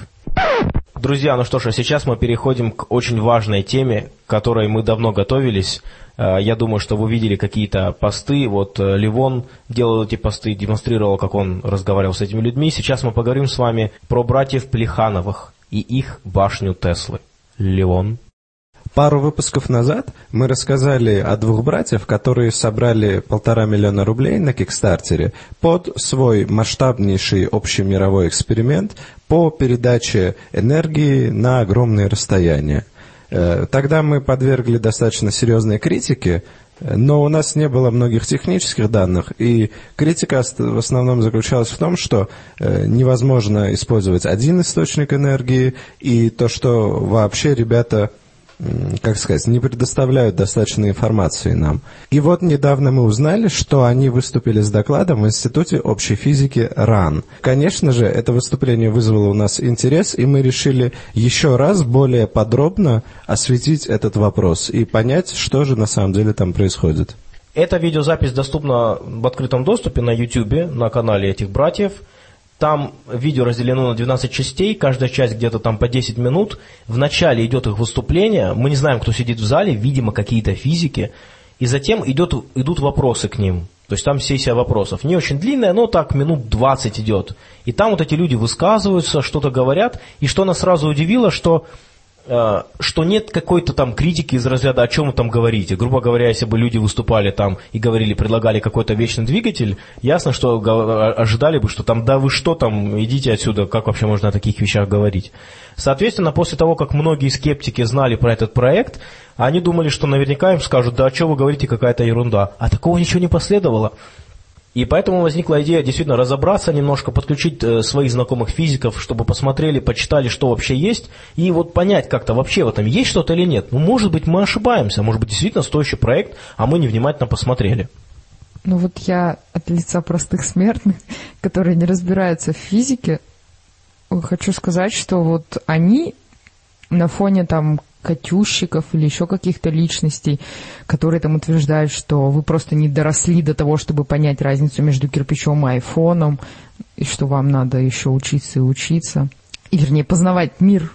Друзья, ну что ж, а сейчас мы переходим к очень важной теме, к которой мы давно готовились. Э, Я думаю, что вы видели какие-то посты. Вот э, Ливон делал эти посты, демонстрировал, как он разговаривал с этими людьми. Сейчас мы поговорим с вами про братьев Плехановых и их башню Теслы. Ливон. Пару выпусков назад мы рассказали о двух братьев, которые собрали полтора миллиона рублей на Кикстартере под свой масштабнейший общемировой эксперимент по передаче энергии на огромные расстояния. Э, Тогда мы подвергли достаточно серьезной критике, но у нас не было многих технических данных, и критика в основном заключалась в том, что э, невозможно использовать один источник энергии, и то, что вообще ребята как сказать, не предоставляют достаточно информации нам. И вот недавно мы узнали, что они выступили с докладом в Институте общей физики РАН. Конечно же, это выступление вызвало у нас интерес, и мы решили еще раз более подробно осветить этот вопрос и понять, что же на самом деле там происходит. Эта видеозапись доступна в открытом доступе на YouTube, на канале этих братьев. Там видео разделено на 12 частей, каждая часть где-то там по 10 минут. В начале идет их выступление, мы не знаем, кто сидит в зале, видимо, какие-то физики. И затем идет, идут вопросы к ним. То есть там сессия вопросов. Не очень длинная, но так минут 20 идет. И там вот эти люди высказываются, что-то говорят. И что нас сразу удивило, что что нет какой-то там критики из разряда, о чем вы там говорите. Грубо говоря, если бы люди выступали там и говорили, предлагали какой-то вечный двигатель, ясно, что ожидали бы, что там, да вы что там, идите отсюда, как вообще можно о таких вещах говорить. Соответственно, после того, как многие скептики знали про этот проект, они думали, что наверняка им скажут, да о чем вы говорите, какая-то ерунда. А такого ничего не последовало. И поэтому возникла идея действительно разобраться немножко, подключить э, своих знакомых физиков, чтобы посмотрели, почитали, что вообще есть, и вот понять как-то вообще в этом есть что-то или нет. Ну, может быть, мы ошибаемся, может быть, действительно стоящий проект, а мы невнимательно посмотрели. Ну вот я от лица простых смертных, которые не разбираются в физике, хочу сказать, что вот они на фоне там Катющиков или еще каких-то личностей, которые там утверждают, что вы просто не доросли до того, чтобы понять разницу между кирпичом и айфоном, и что вам надо еще учиться и учиться, и, вернее, познавать мир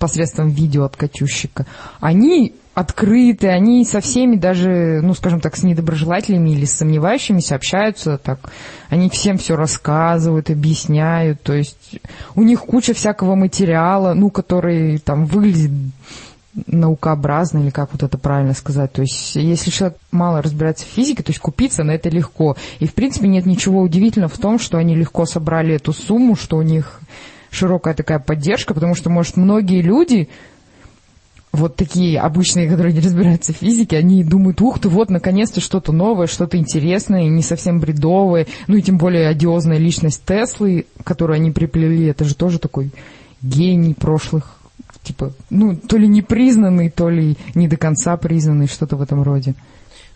посредством видео от Катющика. Они открыты, они со всеми даже, ну, скажем так, с недоброжелателями или с сомневающимися общаются так. Они всем все рассказывают, объясняют, то есть у них куча всякого материала, ну, который там выглядит наукообразно, или как вот это правильно сказать. То есть, если человек мало разбирается в физике, то есть купиться на это легко. И, в принципе, нет ничего удивительного в том, что они легко собрали эту сумму, что у них широкая такая поддержка, потому что, может, многие люди, вот такие обычные, которые не разбираются в физике, они думают, ух ты, вот, наконец-то что-то новое, что-то интересное, не совсем бредовое, ну и тем более одиозная личность Теслы, которую они приплели, это же тоже такой гений прошлых типа, ну, то ли не признанный, то ли не до конца признанный, что-то в этом роде.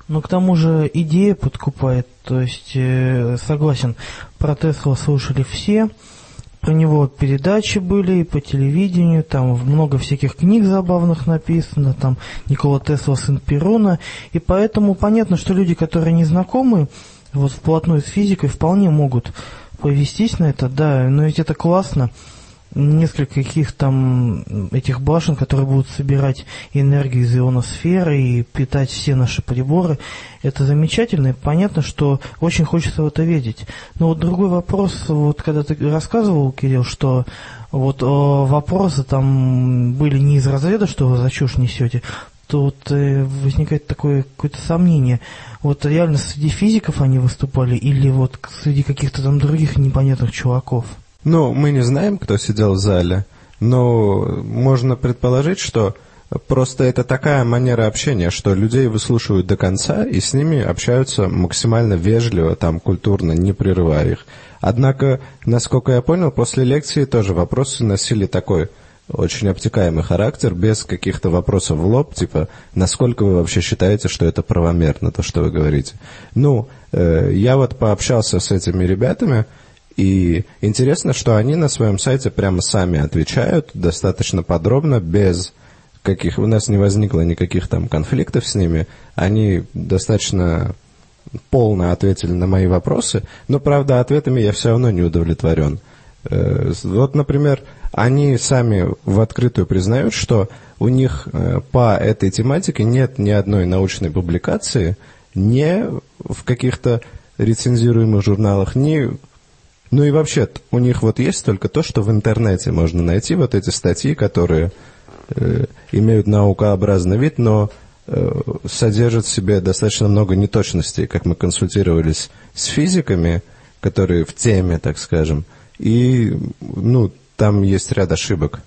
Но к тому же идея подкупает, то есть, э, согласен, про Тесла слушали все, про него передачи были и по телевидению, там много всяких книг забавных написано, там Никола Тесла, сын Перуна, и поэтому понятно, что люди, которые не знакомы, вот вплотную с физикой, вполне могут повестись на это, да, но ведь это классно, несколько каких там этих башен, которые будут собирать энергию из ионосферы и питать все наши приборы. Это замечательно, и понятно, что очень хочется в это верить. Но вот другой вопрос, вот когда ты рассказывал, Кирилл, что вот э, вопросы там были не из разряда, что вы за чушь несете, вот э, возникает такое какое-то сомнение. Вот реально среди физиков они выступали или вот среди каких-то там других непонятных чуваков? Ну, мы не знаем, кто сидел в зале, но можно предположить, что просто это такая манера общения, что людей выслушивают до конца и с ними общаются максимально вежливо, там, культурно, не прерывая их. Однако, насколько я понял, после лекции тоже вопросы носили такой очень обтекаемый характер, без каких-то вопросов в лоб, типа, насколько вы вообще считаете, что это правомерно, то, что вы говорите. Ну, э, я вот пообщался с этими ребятами, и интересно, что они на своем сайте прямо сами отвечают достаточно подробно, без каких... У нас не возникло никаких там конфликтов с ними. Они достаточно полно ответили на мои вопросы, но, правда, ответами я все равно не удовлетворен. Э, вот, например, они сами в открытую признают, что у них э, по этой тематике нет ни одной научной публикации, не в каких-то рецензируемых журналах, ни ну и вообще, у них вот есть только то, что в интернете можно найти, вот эти статьи, которые э, имеют наукообразный вид, но э, содержат в себе достаточно много неточностей, как мы консультировались с физиками, которые в теме, так скажем, и, ну, там есть ряд ошибок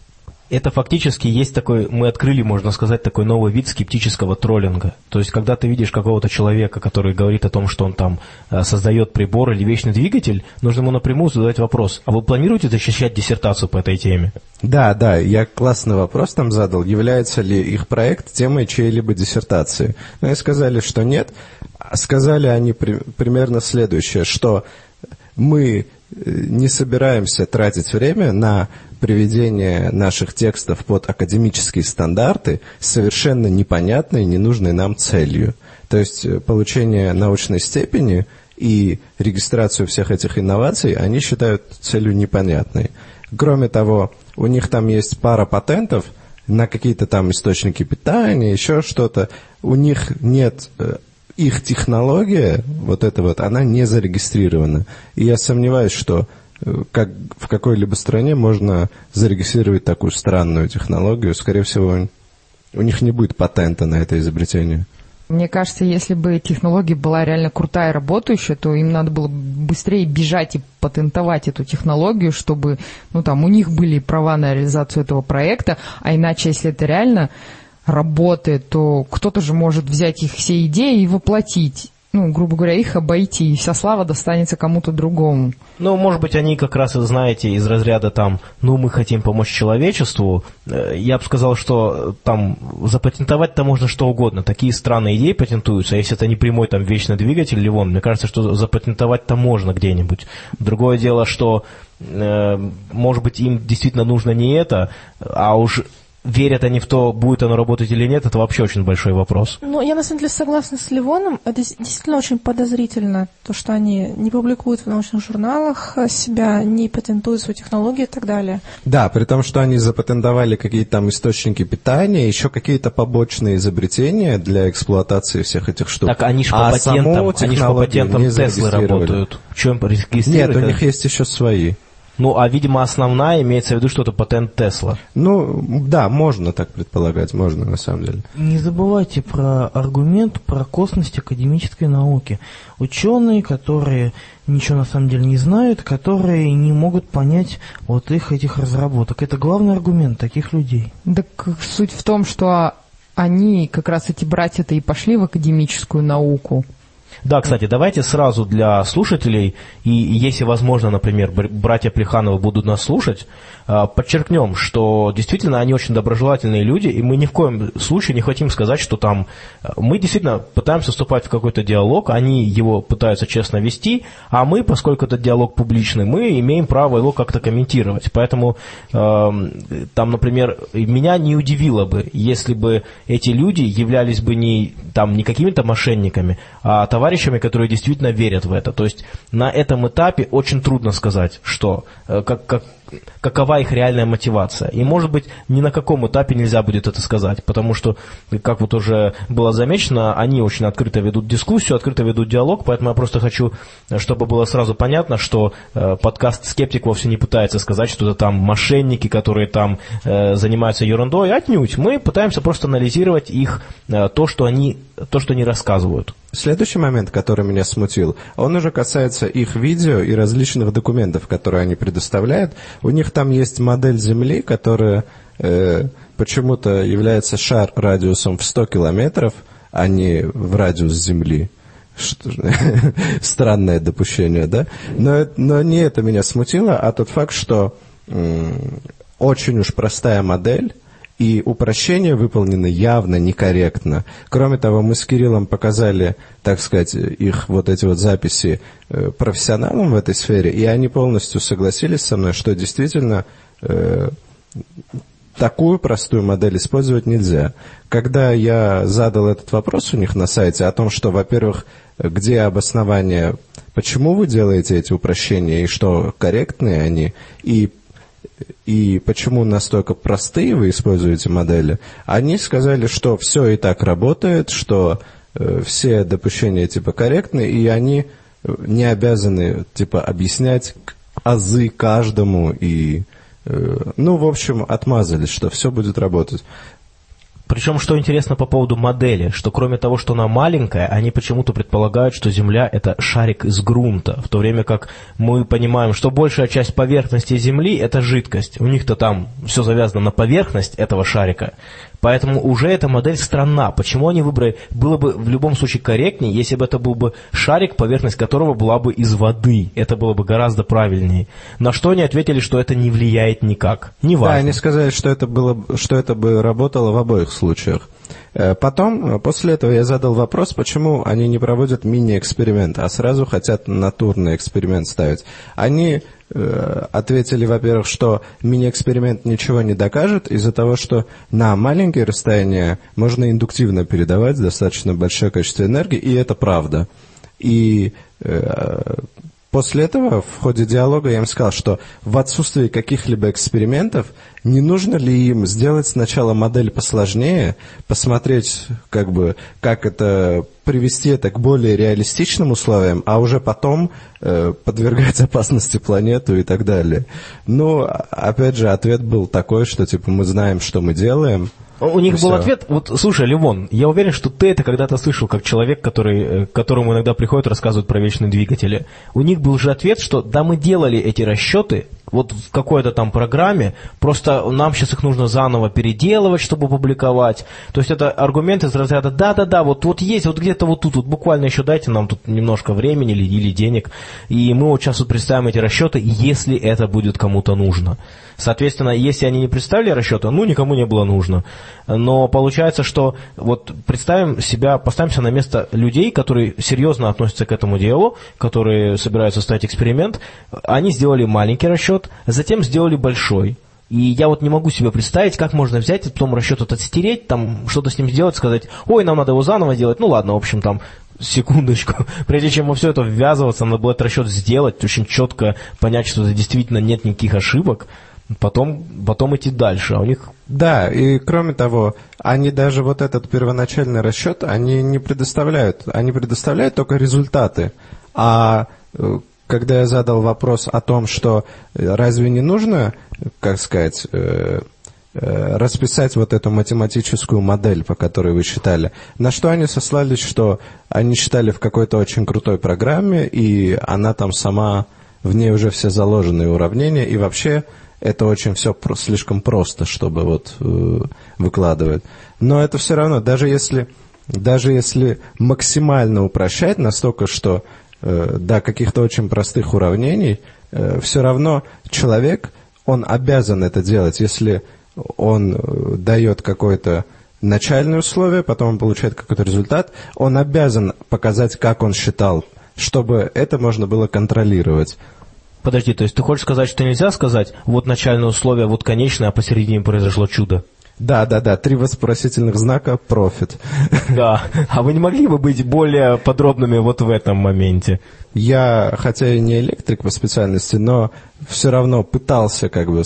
это фактически есть такой, мы открыли, можно сказать, такой новый вид скептического троллинга. То есть, когда ты видишь какого-то человека, который говорит о том, что он там э, создает прибор или вечный двигатель, нужно ему напрямую задать вопрос, а вы планируете защищать диссертацию по этой теме? Да, да, я классный вопрос там задал. Является ли их проект темой чьей-либо диссертации? Ну, и сказали, что нет. Сказали они при, примерно следующее, что мы э, не собираемся тратить время на приведение наших текстов под академические стандарты с совершенно непонятной, ненужной нам целью. То есть э, получение научной степени и регистрацию всех этих инноваций они считают целью непонятной. Кроме того, у них там есть пара патентов на какие-то там источники питания, еще что-то. У них нет э, их технология, вот эта вот, она не зарегистрирована. И я сомневаюсь, что э, как в какой-либо стране можно зарегистрировать такую странную технологию. Скорее всего, у них не будет патента на это изобретение. Мне кажется, если бы технология была реально крутая и работающая, то им надо было быстрее бежать и патентовать эту технологию, чтобы, ну там, у них были права на реализацию этого проекта, а иначе, если это реально работает, то кто-то же может взять их все идеи и воплотить ну, грубо говоря, их обойти, и вся слава достанется кому-то другому. Ну, может быть, они как раз, знаете, из разряда там, ну, мы хотим помочь человечеству. Э, я бы сказал, что там запатентовать-то можно что угодно. Такие странные идеи патентуются. А если это не прямой там вечный двигатель или вон, мне кажется, что запатентовать-то можно где-нибудь. Другое дело, что э, может быть, им действительно нужно не это, а уж верят они в то, будет оно работать или нет, это вообще очень большой вопрос. Ну, я на самом деле согласна с Ливоном. Это действительно очень подозрительно, то, что они не публикуют в научных журналах себя, не патентуют свою технологию и так далее. Да, при том, что они запатентовали какие-то там источники питания, еще какие-то побочные изобретения для эксплуатации всех этих штук. Так они же по а патентам, они ж по патентам Теслы работают. В чем Нет, у них есть еще свои. Ну, а, видимо, основная имеется в виду, что это патент Тесла. Ну, да, можно так предполагать, можно на самом деле. Не забывайте про аргумент про косность академической науки. Ученые, которые ничего на самом деле не знают, которые не могут понять вот их этих разработок. Это главный аргумент таких людей. Так суть в том, что они, как раз эти братья-то и пошли в академическую науку. Да, кстати, давайте сразу для слушателей, и если возможно, например, братья Плехановы будут нас слушать, а, подчеркнем, что действительно они очень доброжелательные люди, и мы ни в коем случае не хотим сказать, что там... А, мы действительно пытаемся вступать в какой-то диалог, они его пытаются честно вести, а мы, поскольку этот диалог публичный, мы имеем право его как-то комментировать. Поэтому там, например, меня не удивило бы, если бы эти люди являлись бы не, там, не какими-то мошенниками, а товарищами, которые действительно верят в это. То есть на этом этапе очень трудно сказать, что э, как, как, какова их реальная мотивация. И, может быть, ни на каком этапе нельзя будет это сказать, потому что, как вот уже было замечено, они очень открыто ведут дискуссию, открыто ведут диалог, поэтому я просто хочу, чтобы было сразу понятно, что э, подкаст «Скептик» вовсе не пытается сказать, что это там мошенники, которые там э, занимаются ерундой, отнюдь. Мы пытаемся просто анализировать их, то, что они, то, что они рассказывают. Следующий момент, который меня смутил, он уже касается их видео и различных документов, которые они предоставляют. У них там есть модель Земли, которая э, почему-то является шар радиусом в 100 километров, а не в радиус Земли. Что, странное допущение, да? Но, но не это меня смутило, а тот факт, что м, очень уж простая модель, и упрощения выполнены явно некорректно. Кроме того, мы с Кириллом показали, так сказать, их вот эти вот записи э, профессионалам в этой сфере, и они полностью согласились со мной, что действительно э, такую простую модель использовать нельзя. Когда я задал этот вопрос у них на сайте о том, что, во-первых, где обоснование, почему вы делаете эти упрощения и что корректные они, и и почему настолько простые вы используете модели, они сказали, что все и так работает, что э, все допущения типа корректны, и они э, не обязаны типа объяснять азы каждому и э, ну, в общем, отмазались, что все будет работать. Причем, что интересно по поводу модели, что кроме того, что она маленькая, они почему-то предполагают, что Земля это шарик из грунта, в то время как мы понимаем, что большая часть поверхности Земли это жидкость. У них-то там все завязано на поверхность этого шарика. Поэтому уже эта модель странна. Почему они выбрали? Было бы в любом случае корректнее, если бы это был бы шарик, поверхность которого была бы из воды. Это было бы гораздо правильнее. На что они ответили, что это не влияет никак. Не важно. Да, они сказали, что это, было, что это бы работало в обоих случаях. Э, потом, после этого я задал вопрос, почему они не проводят мини-эксперимент, а сразу хотят натурный эксперимент ставить. Они Э, ответили, во-первых, что мини-эксперимент ничего не докажет из-за того, что на маленькие расстояния можно индуктивно передавать достаточно большое количество энергии, и это правда. И э, После этого в ходе диалога я им сказал, что в отсутствии каких-либо экспериментов не нужно ли им сделать сначала модель посложнее, посмотреть, как бы, как это привести это к более реалистичным условиям, а уже потом э, подвергать опасности планету и так далее. Но, опять же, ответ был такой, что типа мы знаем, что мы делаем, У них был всё. ответ, вот слушай, Левон, я уверен, что ты это когда-то слышал, как человек, который, э, к которому иногда приходят, рассказывают про вечные двигатели. У них был же ответ, что да, мы делали эти расчеты, вот в какой-то там программе, просто нам сейчас их нужно заново переделывать, чтобы публиковать. То есть это аргумент из разряда да-да-да, вот, вот есть, вот где-то вот тут, вот буквально еще дайте нам тут немножко времени или, или денег, и мы вот сейчас вот представим эти расчеты, если это будет кому-то нужно. Соответственно, если они не представили расчеты, ну, никому не было нужно. Но получается, что вот представим себя, поставимся на место людей, которые серьезно относятся к этому делу, которые собираются ставить эксперимент. Они сделали маленький расчет, затем сделали большой. И я вот не могу себе представить, как можно взять и потом расчет этот стереть, там что-то с ним сделать, сказать, ой, нам надо его заново делать. Ну ладно, в общем, там секундочку. Прежде чем во все это ввязываться, надо было этот расчет сделать, очень четко понять, что действительно нет никаких ошибок. Потом, потом идти дальше. А у них Да, и кроме того, они даже вот этот первоначальный расчет, они не предоставляют, они предоставляют только результаты. А э, когда я задал вопрос о том, что э, разве не нужно, как сказать, э, расписать вот эту математическую модель, по которой вы считали, на что они сослались, что они считали в какой-то очень крутой программе, и она там сама, в ней уже все заложенные уравнения, и вообще это очень все слишком просто, чтобы вот э, выкладывать. Но это все равно, даже если, даже если максимально упрощать настолько, что э, до каких-то очень простых уравнений, все равно человек, он обязан это делать, если он э, дает какое-то начальное условие, потом он получает какой-то результат, он обязан показать, как он считал, чтобы это можно было контролировать. Подожди, то есть ты хочешь сказать, что нельзя сказать, вот начальное условие, вот конечное, а посередине произошло чудо? Да, да, да, три вопросительных знака, профит. Да. А вы не могли бы быть более подробными вот в этом моменте? Я, хотя и не электрик по специальности, но все равно пытался как бы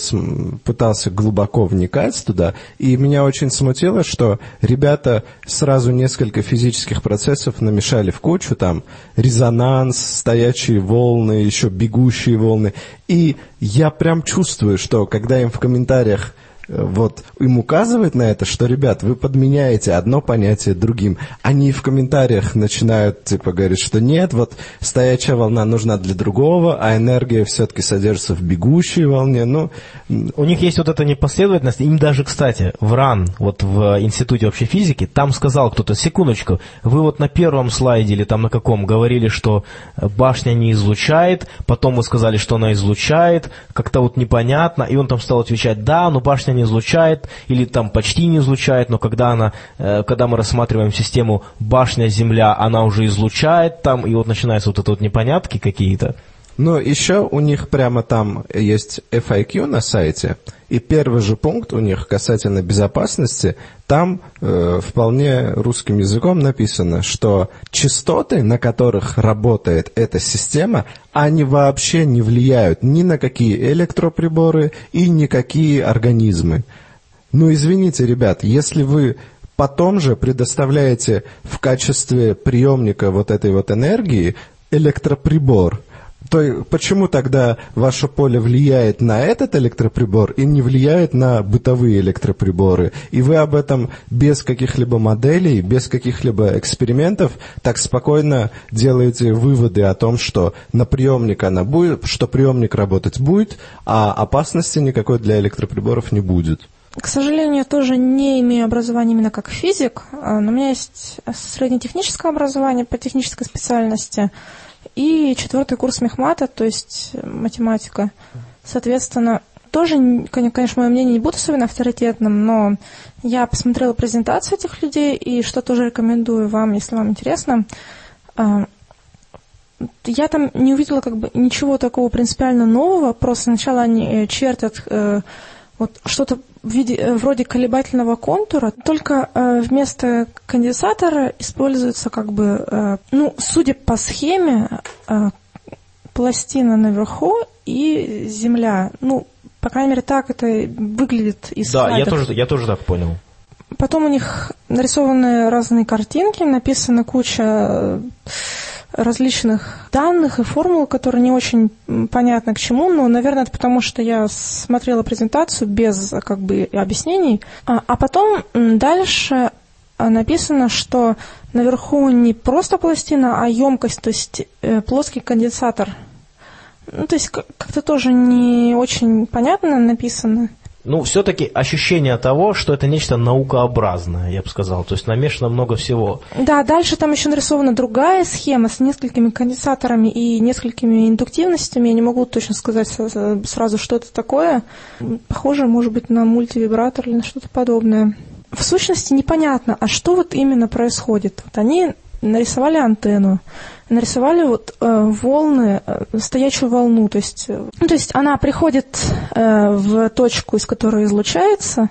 пытался глубоко вникать туда, и меня очень смутило, что ребята сразу несколько физических процессов намешали в кучу, там резонанс, стоячие волны, еще бегущие волны, и я прям чувствую, что когда им в комментариях вот им указывает на это, что, ребят, вы подменяете одно понятие другим. Они в комментариях начинают, типа, говорить, что нет, вот стоячая волна нужна для другого, а энергия все-таки содержится в бегущей волне. Ну, У них есть вот эта непоследовательность. Им даже, кстати, в РАН, вот в Институте общей физики, там сказал кто-то, секундочку, вы вот на первом слайде или там на каком говорили, что башня не излучает, потом вы сказали, что она излучает, как-то вот непонятно, и он там стал отвечать, да, но башня не излучает, или там почти не излучает, но когда она, э, когда мы рассматриваем систему башня-земля, она уже излучает там, и вот начинаются вот это вот непонятки какие-то. Но еще у них прямо там есть FIQ на сайте, и первый же пункт у них касательно безопасности, там э, вполне русским языком написано, что частоты, на которых работает эта система, они вообще не влияют ни на какие электроприборы и никакие организмы. Ну, извините, ребят, если вы потом же предоставляете в качестве приемника вот этой вот энергии электроприбор, то почему тогда ваше поле влияет на этот электроприбор и не влияет на бытовые электроприборы? И вы об этом без каких-либо моделей, без каких-либо экспериментов так спокойно делаете выводы о том, что на приемник она будет, что приемник работать будет, а опасности никакой для электроприборов не будет. К сожалению, я тоже не имею образования именно как физик, а, но у меня есть среднетехническое образование по технической специальности и четвертый курс мехмата, то есть математика. Соответственно, тоже, конечно, мое мнение не будет особенно авторитетным, но я посмотрела презентацию этих людей и что тоже рекомендую вам, если вам интересно. А, Я там не увидела как бы ничего такого принципиально нового, просто сначала они э, чертят э, вот что-то в виде, э, вроде колебательного контура, только э, вместо конденсатора используется как бы, э, ну, судя по схеме, э, пластина наверху и земля. Ну, по крайней мере, так это выглядит из Да, я тоже, я тоже так понял. Потом у них нарисованы разные картинки, написана куча э, различных данных и формул, которые не очень понятно к чему, но, наверное, это потому, что я смотрела презентацию без как бы объяснений. А, а потом дальше а, написано, что наверху не просто пластина, а емкость, то есть э, плоский конденсатор. Ну, то есть как- как-то тоже не очень понятно написано. Ну, все-таки ощущение того, что это нечто наукообразное, я бы сказал. То есть намешано много всего. Да, дальше там еще нарисована другая схема с несколькими конденсаторами и несколькими индуктивностями. Я не могу точно сказать с- сразу, что это такое. Похоже, может быть, на мультивибратор или на что-то подобное. В сущности, непонятно, а что вот именно происходит. Вот они нарисовали антенну, нарисовали вот э, волны, э, стоячую волну, то есть, э, ну, то есть она приходит э, в точку, из которой излучается,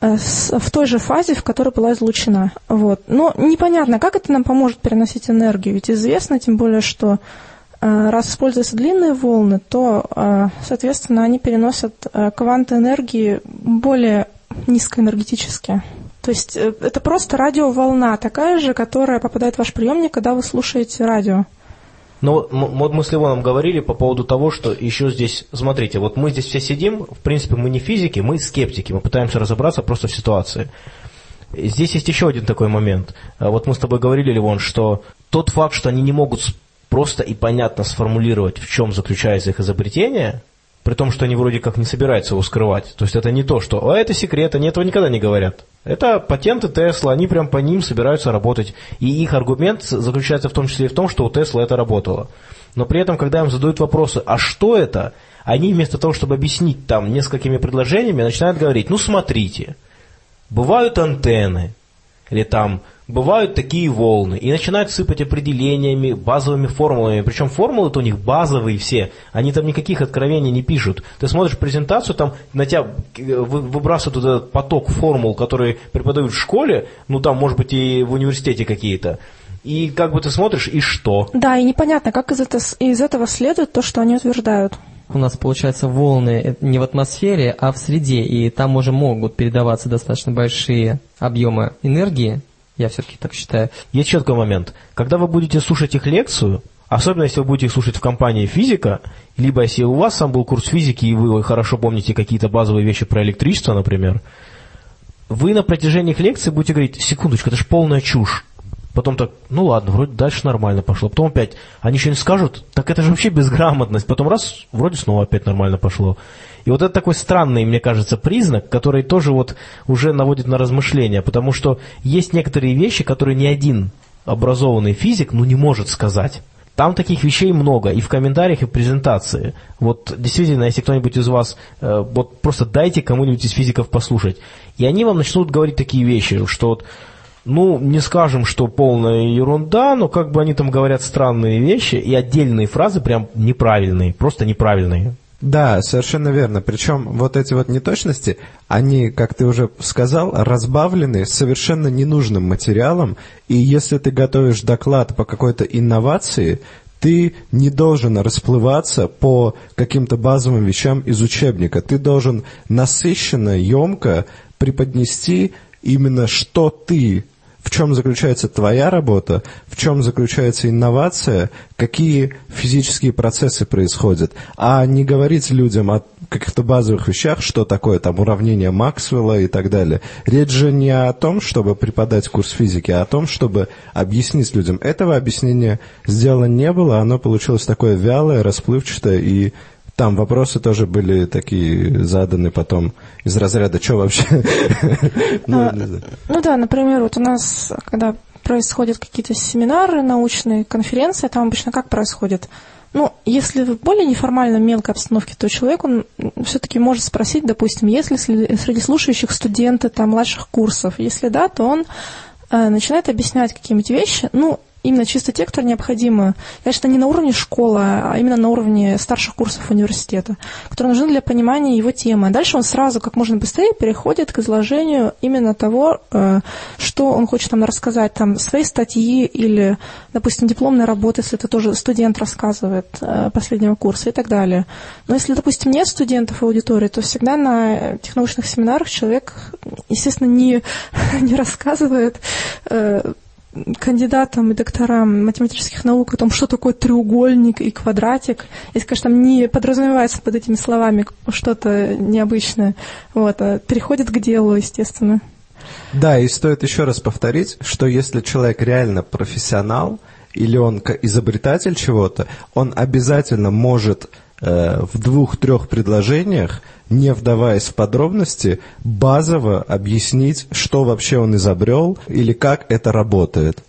э, с- в той же фазе, в которой была излучена. Вот. Но непонятно, как это нам поможет переносить энергию. Ведь известно, тем более, что э, раз используются длинные волны, то, э, соответственно, они переносят э, кванты энергии более низкоэнергетические. То есть э, это просто радиоволна, такая же, которая попадает в ваш приемник, когда вы слушаете радио. Но вот мы с Ливоном говорили по поводу того, что еще здесь, смотрите, вот мы здесь все сидим, в принципе, мы не физики, мы скептики, мы пытаемся разобраться просто в ситуации. Здесь есть еще один такой момент. А Вот мы с тобой говорили, Ливон, что тот факт, что они не могут просто и понятно сформулировать, в чем заключается их изобретение, при том, что они вроде как не собираются его скрывать. То есть это не то, что «а это секрет», они этого никогда не говорят. Это патенты Тесла, они прям по ним собираются работать. И их аргумент заключается в том числе и в том, что у Тесла это работало. Но при этом, когда им задают вопросы, а что это, они вместо того, чтобы объяснить там несколькими предложениями, начинают говорить, ну смотрите, бывают антенны, или там бывают такие волны, и начинают сыпать определениями, базовыми формулами, причем формулы-то у них базовые все, они там никаких откровений не пишут. Ты смотришь презентацию, там на тебя э, вы- выбрасывают этот поток формул, которые преподают в школе, ну там, может быть, и в университете какие-то, и как бы ты смотришь, и что? Да, и непонятно, как из, это- из этого следует то, что они утверждают. У нас, получается, волны э, не в атмосфере, а в среде, и там уже могут передаваться достаточно большие объемы энергии, я все-таки так считаю. Есть четкий момент. Когда вы будете слушать их лекцию, особенно если вы будете их слушать в компании физика, либо если у вас сам был курс физики, и вы хорошо помните какие-то базовые вещи про электричество, например, вы на протяжении их лекции будете говорить, секундочку, это же полная чушь. Потом так, ну ладно, вроде дальше нормально пошло. Потом опять, они что-нибудь скажут, так это же вообще безграмотность. Потом раз, вроде снова опять нормально пошло. И вот это такой странный, мне кажется, признак, который тоже вот уже наводит на размышления, потому что есть некоторые вещи, которые ни один образованный физик, ну, не может сказать. Там таких вещей много, и в комментариях, и в презентации. Вот действительно, если кто-нибудь из вас, э, вот просто дайте кому-нибудь из физиков послушать, и они вам начнут говорить такие вещи, что вот, ну, не скажем, что полная ерунда, но как бы они там говорят странные вещи, и отдельные фразы прям неправильные, просто неправильные. Да, совершенно верно. Причем вот эти вот неточности, они, как ты уже сказал, разбавлены совершенно ненужным материалом, и если ты готовишь доклад по какой-то инновации, ты не должен расплываться по каким-то базовым вещам из учебника. Ты должен насыщенно, емко преподнести именно что ты в чем заключается твоя работа, в чем заключается инновация, какие физические процессы происходят, а не говорить людям о каких-то базовых вещах, что такое там уравнение Максвелла и так далее. Речь же не о том, чтобы преподать курс физики, а о том, чтобы объяснить людям. Этого объяснения сделано не было, оно получилось такое вялое, расплывчатое и там вопросы тоже были такие заданы потом из разряда «Что вообще?» Ну, А, Ну да, например, вот у нас, когда происходят какие-то семинары, научные конференции, там обычно как происходит? Ну, если в более неформальной мелкой обстановке, то человек, он все-таки может спросить, допустим, есть ли среди слушающих студенты там младших курсов. Если да, то он э, начинает объяснять какие-нибудь вещи. Ну, именно чисто те, которые необходимы. Конечно, не на уровне школы, а именно на уровне старших курсов университета, которые нужны для понимания его темы. А дальше он сразу, как можно быстрее, переходит к изложению именно того, э, что он хочет нам рассказать, там, своей статьи или, допустим, дипломной работы, если это тоже студент рассказывает э, последнего курса и так далее. Но если, допустим, нет студентов в аудитории, то всегда на научных семинарах человек, естественно, не, не рассказывает э, кандидатам и докторам математических наук о том, что такое треугольник и квадратик, если, конечно, там не подразумевается под этими словами что-то необычное, вот, а переходит к делу, естественно. Да, и стоит еще раз повторить, что если человек реально профессионал, или он изобретатель чего-то, он обязательно может в двух-трех предложениях, не вдаваясь в подробности, базово объяснить, что вообще он изобрел или как это работает.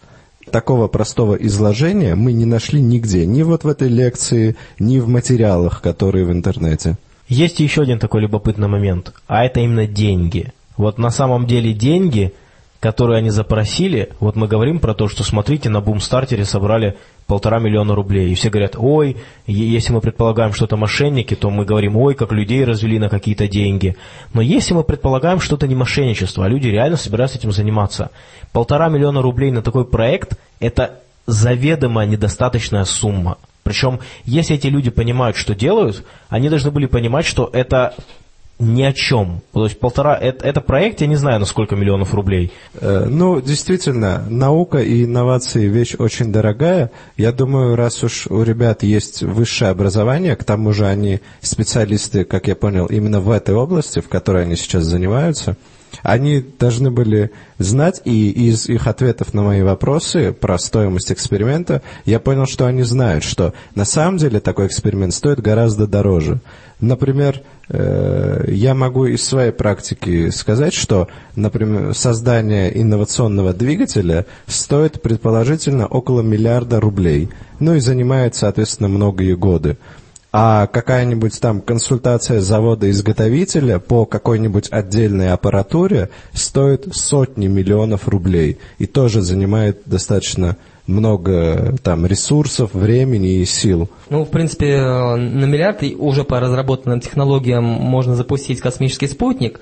Такого простого изложения мы не нашли нигде, ни вот в этой лекции, ни в материалах, которые в интернете. Есть еще один такой любопытный момент, а это именно деньги. Вот на самом деле деньги – которые они запросили, вот мы говорим про то, что смотрите, на бумстартере собрали полтора миллиона рублей. И все говорят, ой, если мы предполагаем, что это мошенники, то мы говорим, ой, как людей развели на какие-то деньги. Но если мы предполагаем, что это не мошенничество, а люди реально собираются этим заниматься, полтора миллиона рублей на такой проект – это заведомо недостаточная сумма. Причем, если эти люди понимают, что делают, они должны были понимать, что это ни о чем. То есть полтора, это, это проект, я не знаю, на сколько миллионов рублей. Э, ну, действительно, наука и инновации вещь очень дорогая. Я думаю, раз уж у ребят есть высшее образование, к тому же они специалисты, как я понял, именно в этой области, в которой они сейчас занимаются, они должны были знать, и из их ответов на мои вопросы про стоимость эксперимента, я понял, что они знают, что на самом деле такой эксперимент стоит гораздо дороже. Например, э, я могу из своей практики сказать, что, например, создание инновационного двигателя стоит предположительно около миллиарда рублей, ну и занимает, соответственно, многие годы а какая-нибудь там консультация завода-изготовителя по какой-нибудь отдельной аппаратуре стоит сотни миллионов рублей и тоже занимает достаточно много там ресурсов, времени и сил. Ну, в принципе, на миллиард уже по разработанным технологиям можно запустить космический спутник,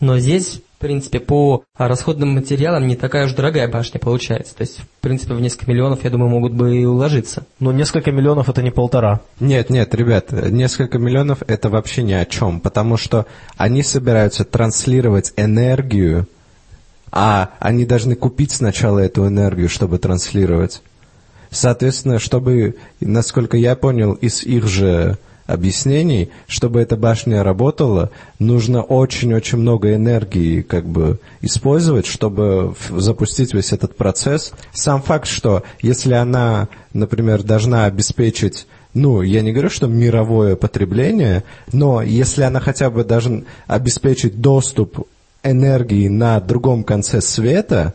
но здесь принципе, по расходным материалам не такая уж дорогая башня получается. То есть, в принципе, в несколько миллионов, я думаю, могут бы и уложиться. Но несколько миллионов это не полтора. Нет, нет, ребят, несколько миллионов это вообще ни о чем, потому что они собираются транслировать энергию, а они должны купить сначала эту энергию, чтобы транслировать. Соответственно, чтобы, насколько я понял, из их же объяснений, чтобы эта башня работала, нужно очень-очень много энергии как бы использовать, чтобы запустить весь этот процесс. Сам факт, что если она, например, должна обеспечить ну, я не говорю, что мировое потребление, но если она хотя бы должна обеспечить доступ энергии на другом конце света,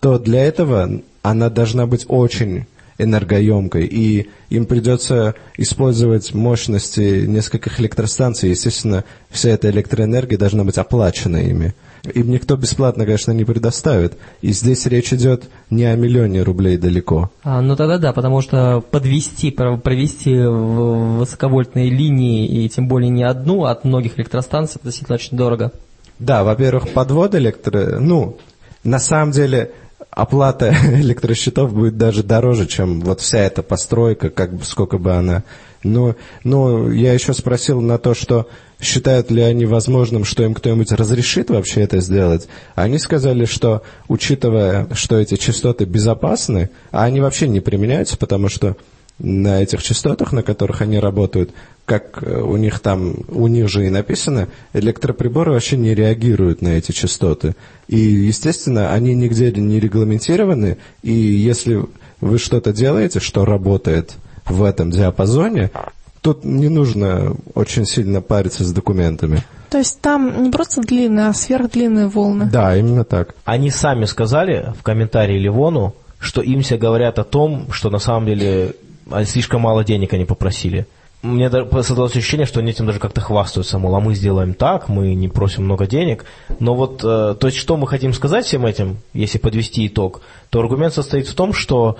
то для этого она должна быть очень энергоемкой, и им придется использовать мощности нескольких электростанций. Естественно, вся эта электроэнергия должна быть оплачена ими. Им никто бесплатно, конечно, не предоставит. И здесь речь идет не о миллионе рублей далеко. А, ну тогда да, потому что подвести, провести высоковольтные линии, и тем более не одну, а от многих электростанций, это действительно очень дорого. Да, во-первых, подвод электро... Ну, на самом деле, оплата электросчетов будет даже дороже, чем вот вся эта постройка, как бы сколько бы она. Но, но я еще спросил на то, что считают ли они возможным, что им кто-нибудь разрешит вообще это сделать. Они сказали, что учитывая, что эти частоты безопасны, а они вообще не применяются, потому что на этих частотах, на которых они работают, как э, у них там, у них же и написано, электроприборы вообще не реагируют на эти частоты. И, естественно, они нигде не регламентированы, и если вы что-то делаете, что работает в этом диапазоне, тут не нужно очень сильно париться с документами. То есть там не просто длинные, а сверхдлинные волны. Да, именно так. Они сами сказали в комментарии Ливону, что им все говорят о том, что на самом деле а слишком мало денег они попросили. Мне создалось ощущение, что они этим даже как-то хвастаются, мол, а мы сделаем так, мы не просим много денег. Но вот, э, то есть, что мы хотим сказать всем этим, если подвести итог, то аргумент состоит в том, что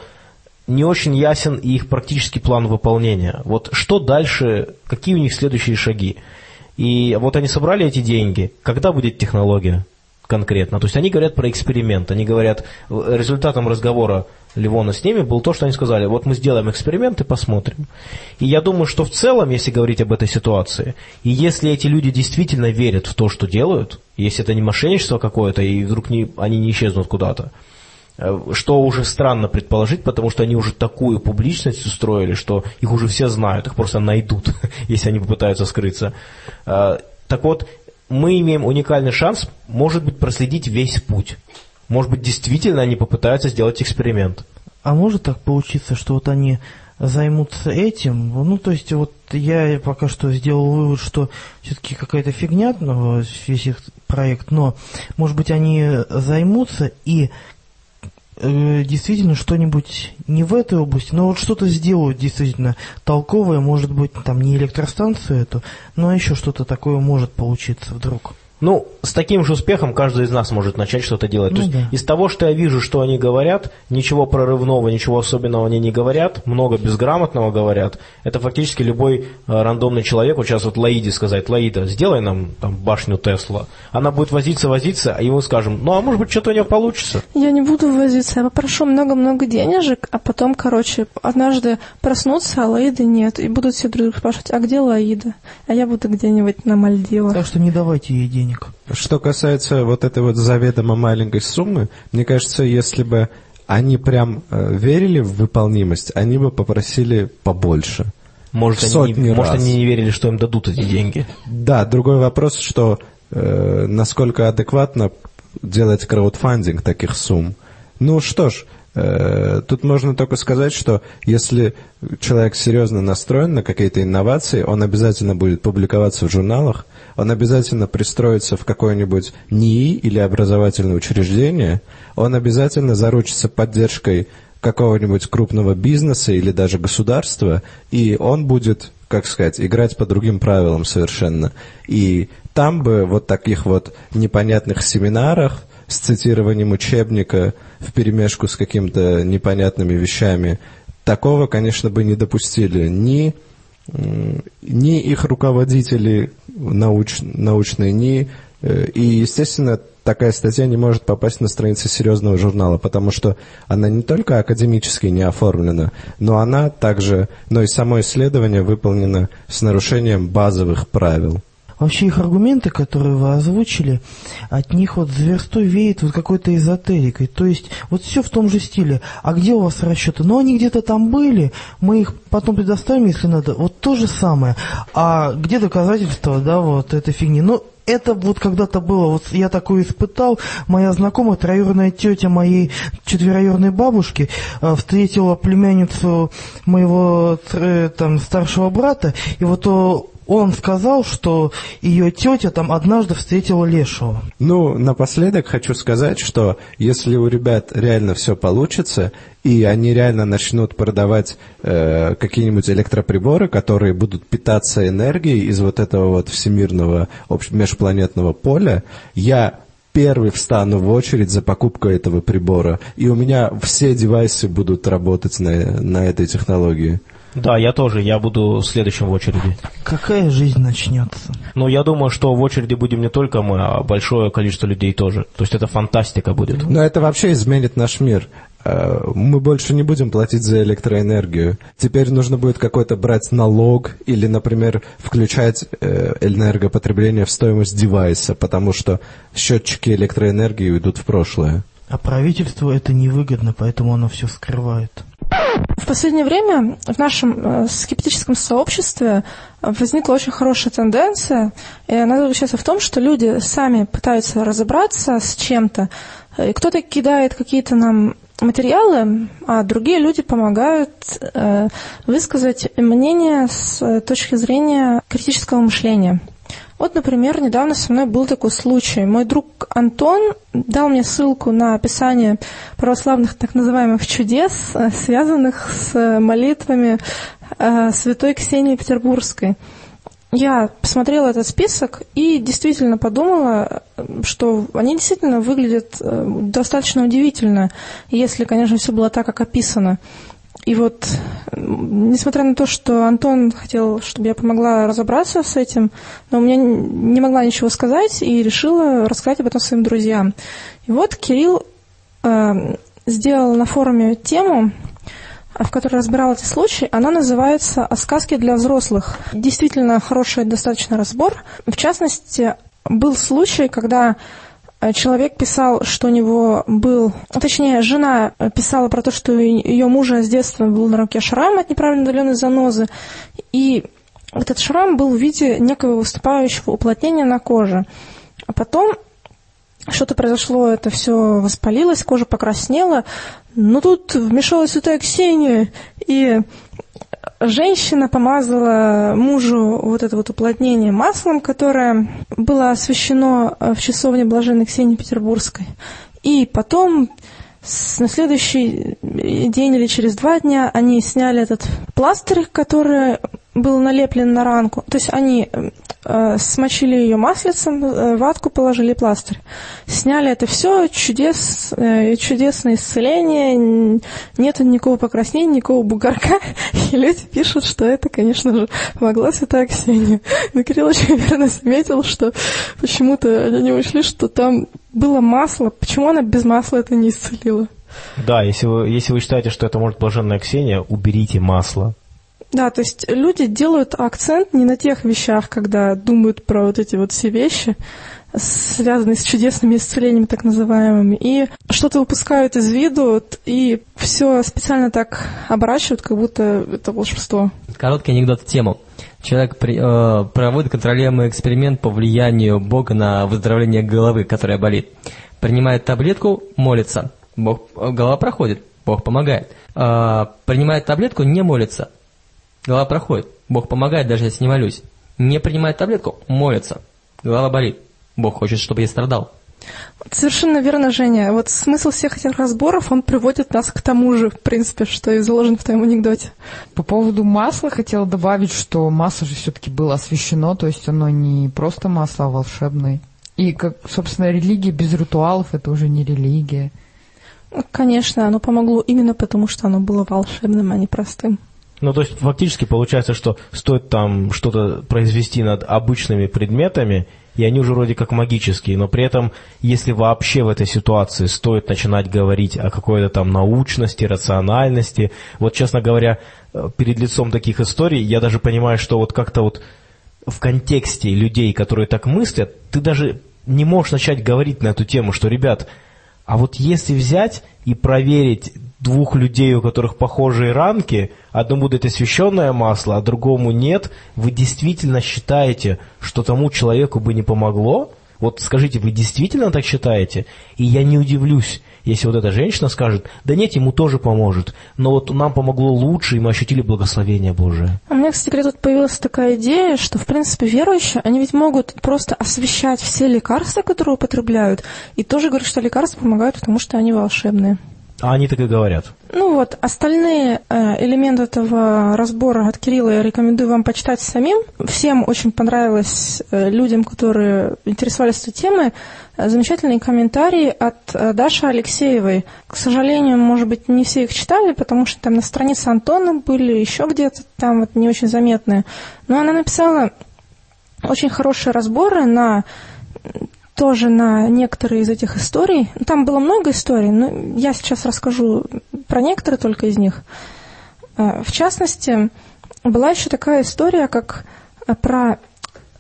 не очень ясен их практический план выполнения. Вот что дальше, какие у них следующие шаги? И вот они собрали эти деньги. Когда будет технология конкретно? То есть они говорят про эксперимент. Они говорят, результатом разговора Ливона с ними был то, что они сказали, вот мы сделаем эксперимент и посмотрим. И я думаю, что в целом, если говорить об этой ситуации, и если эти люди действительно верят в то, что делают, если это не мошенничество какое-то, и вдруг не, они не исчезнут куда-то, Э, что уже странно предположить, потому что они уже такую публичность устроили, что их уже все знают, их просто найдут, если они попытаются скрыться. Э, так вот, мы имеем уникальный шанс, может быть, проследить весь путь. Может быть, действительно они попытаются сделать эксперимент. А может так получиться, что вот они займутся этим? Ну, то есть, вот я пока что сделал вывод, что все-таки какая-то фигня, ну, весь их проект, но, может быть, они займутся и э, действительно что-нибудь не в этой области, но вот что-то сделают действительно толковое, может быть, там не электростанцию эту, но еще что-то такое может получиться вдруг. Ну, с таким же успехом каждый из нас может начать что-то делать. Ну, То есть да. из того, что я вижу, что они говорят, ничего прорывного, ничего особенного они не говорят, много безграмотного говорят. Это фактически любой э, рандомный человек, вот сейчас вот Лаиде сказать, Лаида, сделай нам там башню Тесла. Она будет возиться, возиться, а ему скажем, ну а может быть что-то у нее получится. Я не буду возиться, я попрошу много-много денежек, а потом, короче, однажды проснуться, а Лаиды нет. И будут все друг друга спрашивать, а где Лаида? А я буду где-нибудь на Мальдивах. Так что не давайте ей денег. Что касается вот этой вот заведомо маленькой суммы, мне кажется, если бы они прям э, верили в выполнимость, они бы попросили побольше. Может, они, Сотни не, может, раз. они не верили, что им дадут эти деньги. Да, другой вопрос, что э, насколько адекватно делать краудфандинг таких сумм. Ну что ж, тут можно только сказать, что если человек серьезно настроен на какие-то инновации, он обязательно будет публиковаться в журналах, он обязательно пристроится в какое-нибудь НИИ или образовательное учреждение, он обязательно заручится поддержкой какого-нибудь крупного бизнеса или даже государства, и он будет, как сказать, играть по другим правилам совершенно. И там бы вот таких вот непонятных семинарах с цитированием учебника в перемешку с какими-то непонятными вещами, такого, конечно, бы не допустили ни, ни их руководители науч- научные, ни... э, И, естественно, такая статья не может попасть на страницы серьезного журнала, потому что она не только академически не оформлена, но она также, но и само исследование выполнено с нарушением базовых правил. Вообще их аргументы, которые вы озвучили, от них вот зверство веет вот какой-то эзотерикой. То есть вот все в том же стиле. А где у вас расчеты? Ну, они где-то там были, мы их потом предоставим, если надо. Вот то же самое. А где доказательства, да, вот этой фигни? Ну, это вот когда-то было, вот я такое испытал, моя знакомая, троюродная тетя моей четвероюродной бабушки э, встретила племянницу моего э, там старшего брата, и вот э, он сказал, что ее тетя там однажды встретила лешего. Ну, напоследок хочу сказать, что если у ребят реально все получится, и они реально начнут продавать э, какие-нибудь электроприборы, которые будут питаться энергией из вот этого вот всемирного общ- межпланетного поля, я первый встану в очередь за покупкой этого прибора, и у меня все девайсы будут работать на, на этой технологии. Да, я тоже, я буду следующим в очереди. Какая жизнь начнется? Но я думаю, что в очереди будем не только мы, а большое количество людей тоже. То есть это фантастика будет. Но это вообще изменит наш мир. Э, Мы больше не будем платить за электроэнергию. Теперь нужно будет какой-то брать налог или, например, включать э, энергопотребление в стоимость девайса, потому что счетчики электроэнергии уйдут в прошлое. А правительству это невыгодно, поэтому оно все скрывает. В последнее время в нашем э, скептическом сообществе э, возникла очень хорошая тенденция, и она заключается в том, что люди сами пытаются разобраться с чем-то, и кто-то кидает какие-то нам материалы, а другие люди помогают э, высказать мнение с э, точки зрения критического мышления. Вот, например, недавно со мной был такой случай. Мой друг Антон дал мне ссылку на описание православных так называемых чудес, э, связанных с э, молитвами э, святой Ксении Петербургской. Я посмотрела этот список и действительно подумала, что они действительно выглядят достаточно удивительно, если, конечно, все было так, как описано. И вот, несмотря на то, что Антон хотел, чтобы я помогла разобраться с этим, но у меня не могла ничего сказать и решила рассказать об этом своим друзьям. И вот Кирилл э, сделал на форуме тему, а, в которой разбирал эти случаи, она называется «О сказке для взрослых». Действительно хороший достаточно разбор. В частности, был случай, когда человек писал, что у него был... Точнее, жена э, писала про то, что ее мужа с детства был на руке шрам от неправильно удаленной занозы, и этот шрам был в виде некого выступающего уплотнения на коже. А потом что-то произошло, это все воспалилось, кожа покраснела. Но тут вмешалась святая Ксения, и женщина помазала мужу вот это вот уплотнение маслом, которое было освящено э, в часовне Блаженной Ксении Петербургской. И потом на следующий день или через два дня они сняли этот пластырь, который был налеплен на ранку. То есть они э, смочили ее маслицем, э, ватку положили пластырь. Сняли это все, чудес, э, чудесное исцеление, н- нету никакого покраснения, никакого бугорка. И люди пишут, что это, конечно же, помогла святая Ксения. Но Кирилл очень верно заметил, что почему-то они ушли, что там было масло. Почему она без масла это не исцелила? Да, если вы, если вы считаете, что это может блаженная Ксения, уберите масло. Да, то есть люди делают акцент не на тех вещах, когда думают про вот эти вот все вещи, связанные с чудесными исцелениями так называемыми, и что-то выпускают из виду, и все специально так оборачивают, как будто это волшебство. Короткий анекдот в тему. Человек при- э, проводит контролируемый эксперимент по влиянию Бога на выздоровление головы, которая болит. Принимает таблетку, молится. Бог, э, голова проходит, Бог помогает. Э, принимает таблетку, не молится. Голова проходит, Бог помогает, даже если не молюсь. Не принимает таблетку, молится. Голова болит. Бог хочет, чтобы я страдал. Совершенно верно, Женя. Вот смысл всех этих разборов, он приводит нас к тому же, в принципе, что и заложено в твоем анекдоте. По поводу масла хотела добавить, что масло же все-таки было освящено, то есть оно не просто масло, а волшебное. И, как, собственно, религия без ритуалов – это уже не религия. Ну, Конечно, оно помогло именно потому, что оно было волшебным, а не простым. Ну, то есть, фактически получается, что стоит там что-то произвести над обычными предметами, и они уже вроде как магические, но при этом, если вообще в этой ситуации стоит начинать говорить о какой-то там научности, рациональности, вот, честно говоря, э, перед лицом таких историй, я даже понимаю, что вот как-то вот в контексте людей, которые так мыслят, ты даже не можешь начать говорить на эту тему, что, ребят, а вот если взять и проверить двух людей, у которых похожие рамки, одному дать освященное масло, а другому нет, вы действительно считаете, что тому человеку бы не помогло? Вот скажите, вы действительно так считаете? И я не удивлюсь, если вот эта женщина скажет, да нет, ему тоже поможет, но вот нам помогло лучше, и мы ощутили благословение Божие. А у меня, кстати говоря, тут появилась такая идея, что, в принципе, верующие, они ведь могут просто освещать все лекарства, которые употребляют, и тоже говорят, что лекарства помогают, потому что они волшебные. А они так и говорят. Ну вот, остальные э, элементы этого разбора от Кирилла я рекомендую вам почитать самим. Всем очень понравилось э, людям, которые интересовались этой темой, э, замечательные комментарии от Даши Алексеевой. К сожалению, может быть, не все их читали, потому что там на странице Антона были еще где-то там вот не очень заметные. Но она написала очень хорошие разборы на тоже на некоторые из этих историй. Там было много историй, но я сейчас расскажу про некоторые только из них. Э, В частности, была еще такая история, как э, про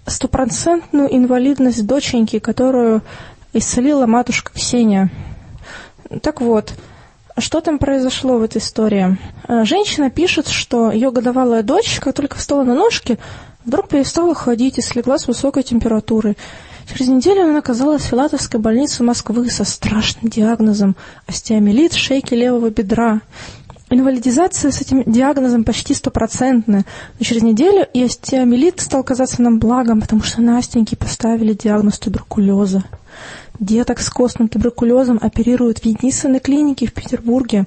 стопроцентную инвалидность доченьки, которую исцелила матушка Ксения. Так вот, что там произошло в этой истории? Э, Женщина пишет, что ее годовалая дочь, как только встала на ножки, вдруг перестала ходить и слегла с высокой температурой. Через неделю она оказалась в Филатовской больнице Москвы со страшным диагнозом остеомиелит шейки левого бедра. Инвалидизация с этим диагнозом почти стопроцентная. Но через неделю и остеомиелит стал казаться нам благом, потому что Настеньке поставили диагноз туберкулеза. Деток с костным туберкулезом оперируют в единственной клинике в Петербурге,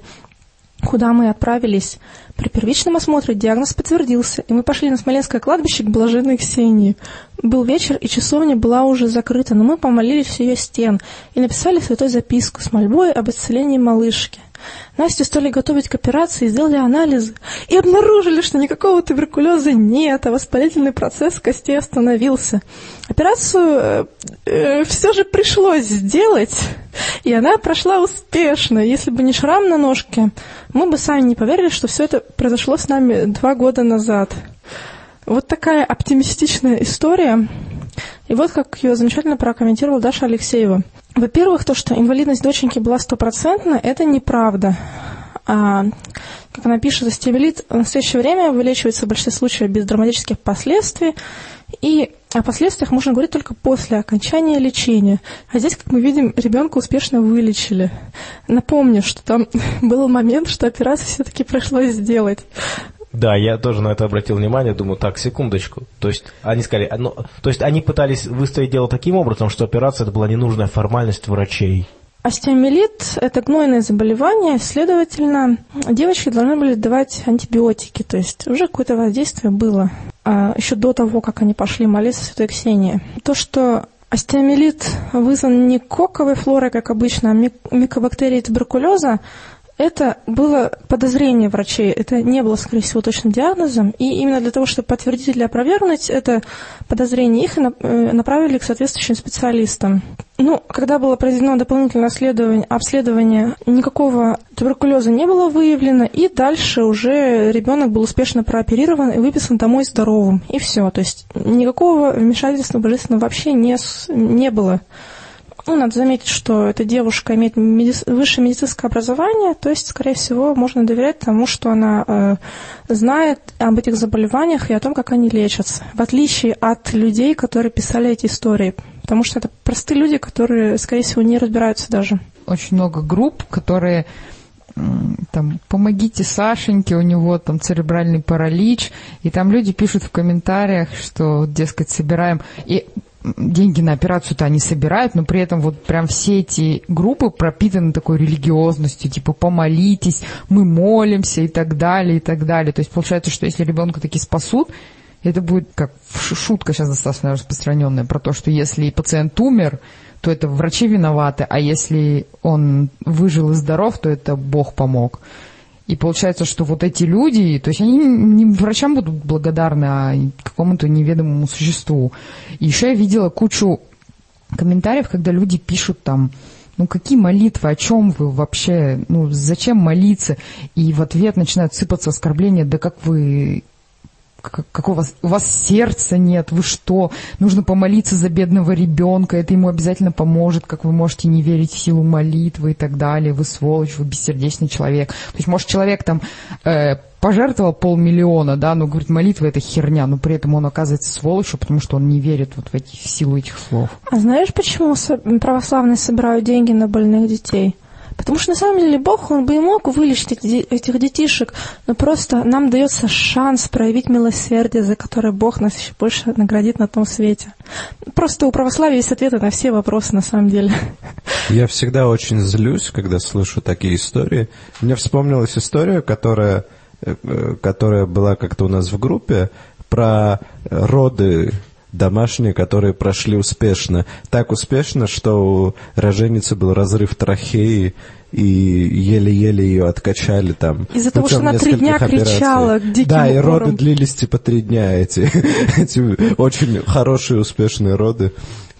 куда мы отправились. При первичном осмотре диагноз подтвердился, и мы пошли на Смоленское кладбище к блаженной Ксении. Был вечер, и часовня была уже закрыта, но мы помолились у ее стен и написали святой записку с мольбой об исцелении малышки. Настю стали готовить к операции, сделали анализы и обнаружили, что никакого туберкулеза нет, а воспалительный процесс костей остановился. Операцию э, э, все же пришлось сделать, и она прошла успешно. Если бы не шрам на ножке, мы бы сами не поверили, что все это произошло с нами два года назад. Вот такая оптимистичная история. И вот как ее замечательно прокомментировала Даша Алексеева. Во-первых, то, что инвалидность доченьки была стопроцентна, это неправда. А, как она пишет, остеолит в настоящее время вылечивается в большинстве случаев без драматических последствий, и о последствиях можно говорить только после окончания лечения. А здесь, как мы видим, ребенка успешно вылечили. Напомню, что там был момент, что операцию все-таки пришлось сделать. Да, я тоже на это обратил внимание, думаю, так, секундочку. То есть они сказали, ну, то есть они пытались выставить дело таким образом, что операция это была ненужная формальность врачей. Остеомиелит – это гнойное заболевание, следовательно, девочки должны были давать антибиотики, то есть уже какое-то воздействие было а, еще до того, как они пошли молиться Святой Ксении. То, что остеомиелит вызван не коковой флорой, как обычно, а микобактерией туберкулеза, это было подозрение врачей, это не было, скорее всего, точным диагнозом, и именно для того, чтобы подтвердить или опровергнуть это подозрение, их э, направили к соответствующим специалистам. Ну, когда было произведено дополнительное обследование, обследование, никакого туберкулеза не было выявлено, и дальше уже ребенок был успешно прооперирован и выписан домой здоровым, и все. То есть никакого вмешательства божественного вообще не, не было. Ну, надо заметить, что эта девушка имеет меди... высшее медицинское образование, то есть, скорее всего, можно доверять тому, что она э, знает об этих заболеваниях и о том, как они лечатся, в отличие от людей, которые писали эти истории, потому что это простые люди, которые, скорее всего, не разбираются даже. Очень много групп, которые там, помогите Сашеньке, у него там церебральный паралич, и там люди пишут в комментариях, что, дескать, собираем. И деньги на операцию-то они собирают, но при этом вот прям все эти группы пропитаны такой религиозностью, типа помолитесь, мы молимся и так далее, и так далее. То есть получается, что если ребенка таки спасут, это будет как шутка сейчас достаточно распространенная про то, что если пациент умер, то это врачи виноваты, а если он выжил и здоров, то это Бог помог. И получается, что вот эти люди, то есть они не врачам будут благодарны, а какому-то неведомому существу. И еще я видела кучу комментариев, когда люди пишут там, ну какие молитвы, о чем вы вообще, ну зачем молиться? И в ответ начинают сыпаться оскорбления, да как вы как у вас, у вас сердца нет, вы что? Нужно помолиться за бедного ребенка, это ему обязательно поможет, как вы можете не верить в силу молитвы и так далее, вы сволочь, вы бессердечный человек. То есть, может, человек там э, пожертвовал полмиллиона, да, но говорит, молитва это херня, но при этом он оказывается сволочью, потому что он не верит вот в, эти, в силу этих слов. А знаешь, почему православные собирают деньги на больных детей? Потому что на самом деле Бог, Он бы и мог вылечить этих детишек, но просто нам дается шанс проявить милосердие, за которое Бог нас еще больше наградит на том свете. Просто у православия есть ответы на все вопросы на самом деле. Я всегда очень злюсь, когда слышу такие истории. Мне вспомнилась история, которая, э, которая была как-то у нас в группе, про роды домашние, которые прошли успешно. Так успешно, что у роженицы был разрыв трахеи, и еле-еле ее откачали там. Из-за того, что она три дня операций. кричала диким Да, и роды длились типа три дня эти. эти очень хорошие, успешные роды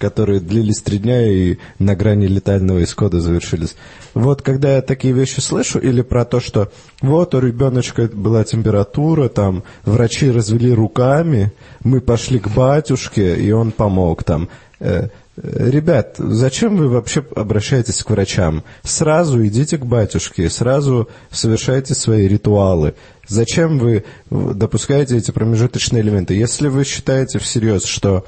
которые длились три дня и на грани летального исхода завершились. Вот когда я такие вещи слышу, или про то, что вот у ребеночка была температура, там врачи развели руками, мы пошли к батюшке, и он помог там. Э, Ребят, зачем вы вообще обращаетесь к врачам? Сразу идите к батюшке, сразу совершайте свои ритуалы. Зачем вы допускаете эти промежуточные элементы? Если вы считаете всерьез, что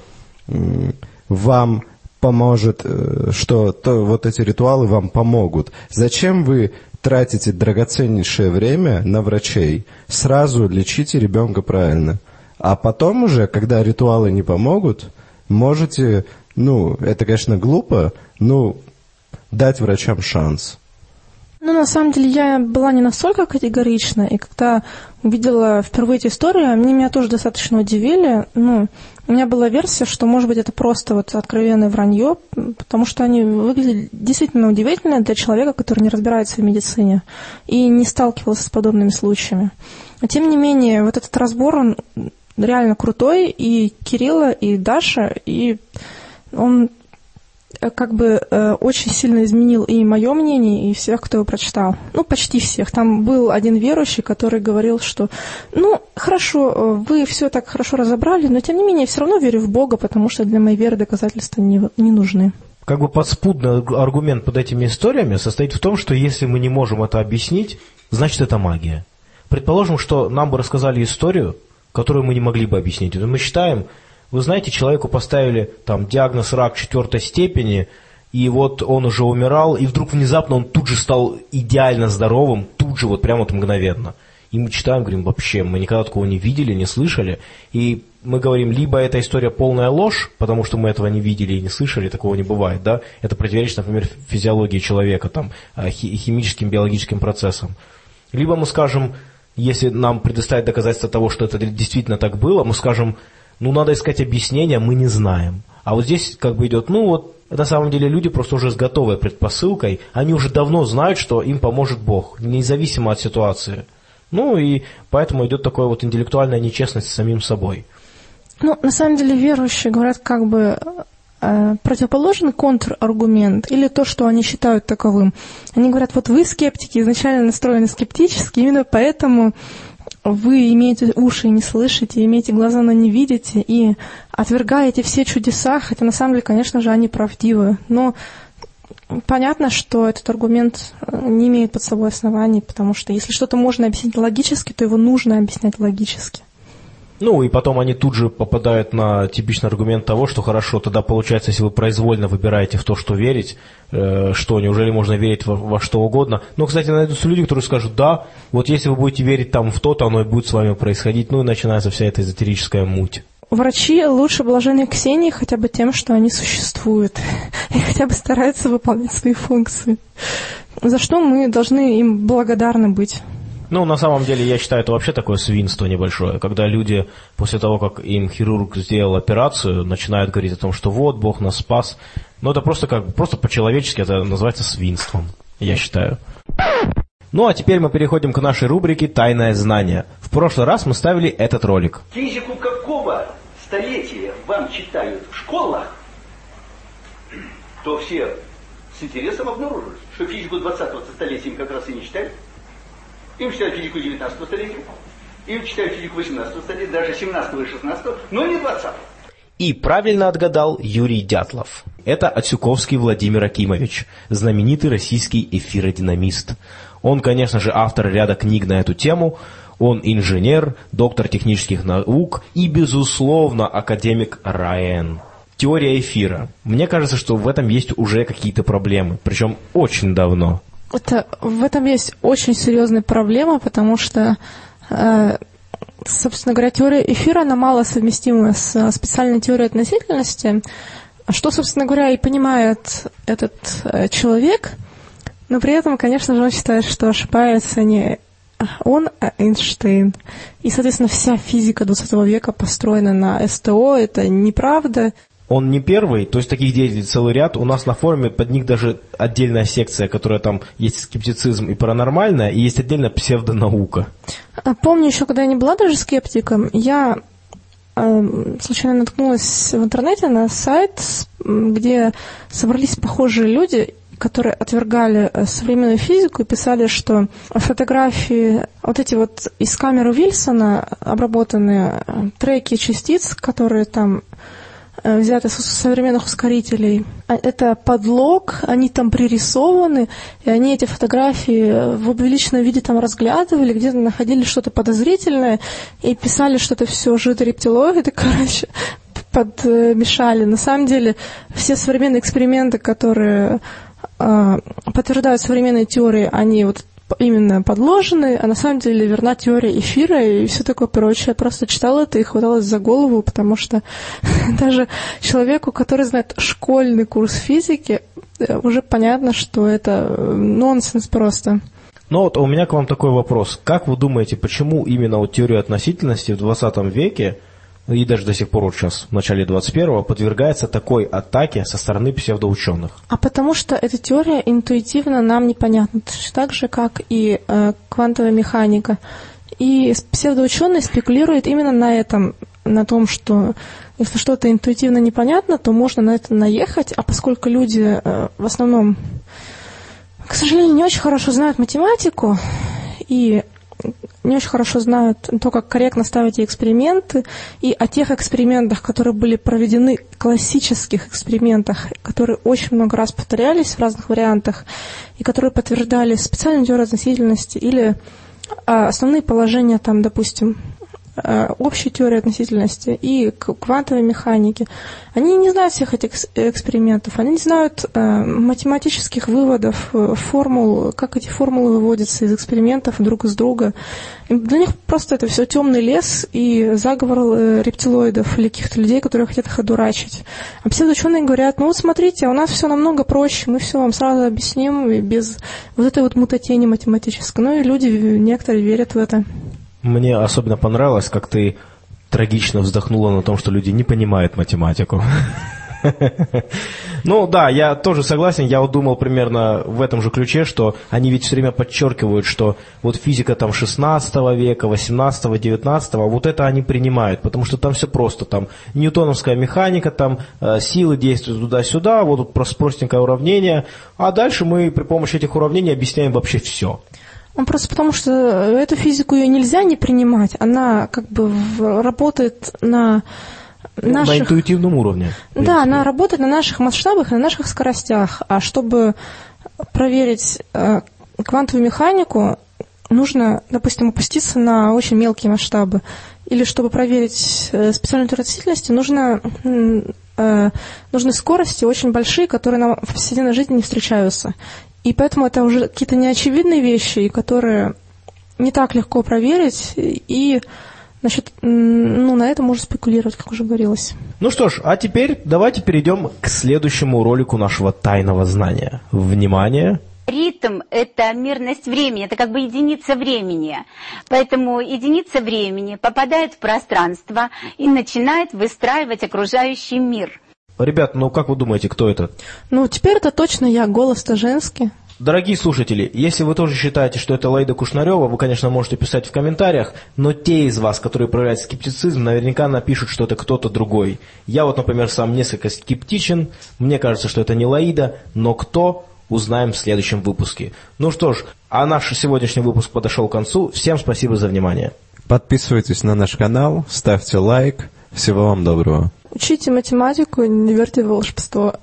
вам поможет, э, что то, вот эти ритуалы вам помогут. Зачем вы тратите драгоценнейшее время на врачей? Сразу лечите ребенка правильно. А потом уже, когда ритуалы не помогут, можете, ну, это, конечно, глупо, ну, дать врачам шанс. Ну, на самом деле, я была не настолько категорична, и когда увидела впервые эти истории, они меня тоже достаточно удивили. Ну, у меня была версия, что, может быть, это просто вот откровенное вранье, потому что они выглядели действительно удивительно для человека, который не разбирается в медицине и не сталкивался с подобными случаями. Но, тем не менее, вот этот разбор, он реально крутой, и Кирилла, и Даша, и он как бы э, очень сильно изменил и мое мнение, и всех, кто его прочитал. Ну, почти всех. Там был один верующий, который говорил, что, ну, хорошо, э, вы все так хорошо разобрали, но тем не менее, я все равно верю в Бога, потому что для моей веры доказательства не, не нужны. Как бы подспудный аргумент под этими историями состоит в том, что если мы не можем это объяснить, значит это магия. Предположим, что нам бы рассказали историю, которую мы не могли бы объяснить. Мы считаем, вы знаете, человеку поставили там диагноз рак четвертой степени, и вот он уже умирал, и вдруг внезапно он тут же стал идеально здоровым, тут же вот прямо вот мгновенно. И мы читаем, говорим, вообще, мы никогда такого не видели, не слышали. И мы говорим, либо эта история полная ложь, потому что мы этого не видели и не слышали, такого не бывает, да? Это противоречит, например, физиологии человека, там, а, химическим, биологическим процессам. Либо мы скажем, если нам предоставить доказательства того, что это действительно так было, мы скажем, ну, надо искать объяснения, мы не знаем. А вот здесь как бы идет, ну, вот, на самом деле люди просто уже с готовой предпосылкой, они уже давно знают, что им поможет Бог, независимо от ситуации. Ну, и поэтому идет такая вот интеллектуальная нечестность с самим собой. Ну, на самом деле верующие говорят как бы э, противоположный контраргумент или то, что они считают таковым. Они говорят, вот вы скептики, изначально настроены скептически, именно поэтому вы имеете уши и не слышите, имеете глаза, но не видите, и отвергаете все чудеса, хотя на самом деле, конечно же, они правдивы. Но понятно, что этот аргумент э, не имеет под собой оснований, потому что если что-то можно объяснить логически, то его нужно объяснять логически. Ну, и потом они тут же попадают на типичный аргумент того, что хорошо, тогда получается, если вы произвольно выбираете в то, что верить, э, что, неужели можно верить во, во что угодно? Но, кстати, найдутся люди, которые скажут, да, вот если вы будете верить там в то-то, оно и будет с вами происходить, ну и начинается вся эта эзотерическая муть. Врачи лучше блаженной Ксении хотя бы тем, что они существуют и хотя бы стараются выполнять свои функции. За что мы должны им благодарны быть. Ну, на самом деле, я считаю, это вообще такое свинство небольшое, когда люди после того, как им хирург сделал операцию, начинают говорить о том, что вот, Бог нас спас. Ну, это просто как просто по-человечески это называется свинством, я считаю. Ну, а теперь мы переходим к нашей рубрике «Тайное знание». В прошлый раз мы ставили этот ролик. Физику какого столетия вам читают в школах, то все с интересом обнаружили, что физику 20-го столетия им как раз и не читают. Им читают физику 19 столетия, им читают физику 18 столетия, даже 17 и 16, но не 20 И правильно отгадал Юрий Дятлов. Это Отсюковский Владимир Акимович, знаменитый российский эфиродинамист. Он, конечно же, автор ряда книг на эту тему. Он инженер, доктор технических наук и, безусловно, академик РАЭН. Теория эфира. Мне кажется, что в этом есть уже какие-то проблемы, причем очень давно. Это, в этом есть очень серьезная проблема, потому что, э, собственно говоря, теория эфира, она мало совместима с специальной теорией относительности, что, собственно говоря, и понимает этот э, человек, но при этом, конечно же, он считает, что ошибается не он, а Эйнштейн. И, соответственно, вся физика 20 века построена на СТО, это неправда. Он не первый, то есть таких деятелей целый ряд. У нас на форуме под них даже отдельная секция, которая там есть скептицизм и паранормальная, и есть отдельно псевдонаука. А, помню еще, когда я не была даже скептиком, я э, случайно наткнулась в интернете на сайт, где собрались похожие люди, которые отвергали э, современную физику и писали, что фотографии, вот эти вот из камеры Вильсона обработанные э, треки частиц, которые там Э, взяты с современных ускорителей. А, это подлог, они там пририсованы, и они эти фотографии в увеличенном виде там разглядывали, где-то находили что-то подозрительное и писали, что это все жидорептилоиды, короче, подмешали. На самом деле все современные эксперименты, которые э, подтверждают современные теории, они вот именно подложены, а на самом деле верна теория эфира и все такое прочее. Я просто читала это и хваталась за голову, потому что даже человеку, который знает школьный курс физики, э, уже понятно, что это э, нонсенс просто. Ну вот у меня к вам такой вопрос. Как вы думаете, почему именно вот теория относительности в 20 веке и даже до сих пор вот сейчас, в начале 21-го, подвергается такой атаке со стороны псевдоученых? А потому что эта теория интуитивно нам непонятна, так же, как и э, квантовая механика. И с- псевдоученый спекулирует именно на этом, на том, что если что-то интуитивно непонятно, то можно на это наехать, а поскольку люди э, в основном, к сожалению, не очень хорошо знают математику и не очень хорошо знают то, как корректно ставить эксперименты, и о тех экспериментах, которые были проведены, классических экспериментах, которые очень много раз повторялись в разных вариантах, и которые подтверждали специальную теорию относительности или а, основные положения, там, допустим, общей теории относительности и к- квантовой механики. Они не знают всех этих экс- экспериментов, они не знают э, математических выводов, э, формул, как эти формулы выводятся из экспериментов друг из друга. Для них просто это все темный лес и заговор э, рептилоидов или каких-то людей, которые хотят их одурачить. А псевдоученые говорят, ну вот смотрите, у нас все намного проще, мы все вам сразу объясним без вот этой вот мутатени математической. Ну и люди э, некоторые верят в это. Мне особенно понравилось, как ты трагично вздохнула на том, что люди не понимают математику. Ну да, я тоже согласен, я вот думал примерно в этом же ключе, что они ведь все время подчеркивают, что вот физика там 16 века, 18, 19, вот это они принимают, потому что там все просто, там ньютоновская механика, там э, силы действуют туда-сюда, вот тут простенькое уравнение, а дальше мы при помощи этих уравнений объясняем вообще все. Ну, просто потому что эту физику ее нельзя не принимать. Она как бы работает на На наших... интуитивном уровне. Да, она работает на наших масштабах, на наших скоростях. А чтобы проверить э, квантовую механику, нужно, допустим, опуститься на очень мелкие масштабы. Или чтобы проверить э, специальную теорию относительности, нужно, э, нужны скорости очень большие, которые нам в повседневной жизни не встречаются. И поэтому это уже какие-то неочевидные вещи, которые не так легко проверить, и значит, ну, на этом можно спекулировать, как уже говорилось. Ну что ж, а теперь давайте перейдем к следующему ролику нашего тайного знания. Внимание! Ритм – это мерность времени, это как бы единица времени. Поэтому единица времени попадает в пространство и начинает выстраивать окружающий мир. Ребят, ну как вы думаете, кто это? Ну, теперь это точно я, голос-то женский. Дорогие слушатели, если вы тоже считаете, что это Лаида Кушнарева, вы, конечно, можете писать в комментариях, но те из вас, которые проявляют скептицизм, наверняка напишут, что это кто-то другой. Я вот, например, сам несколько скептичен, мне кажется, что это не Лаида, но кто, узнаем в следующем выпуске. Ну что ж, а наш сегодняшний выпуск подошел к концу. Всем спасибо за внимание. Подписывайтесь на наш канал, ставьте лайк. Всего вам доброго. Учите математику, не верьте в волшебство.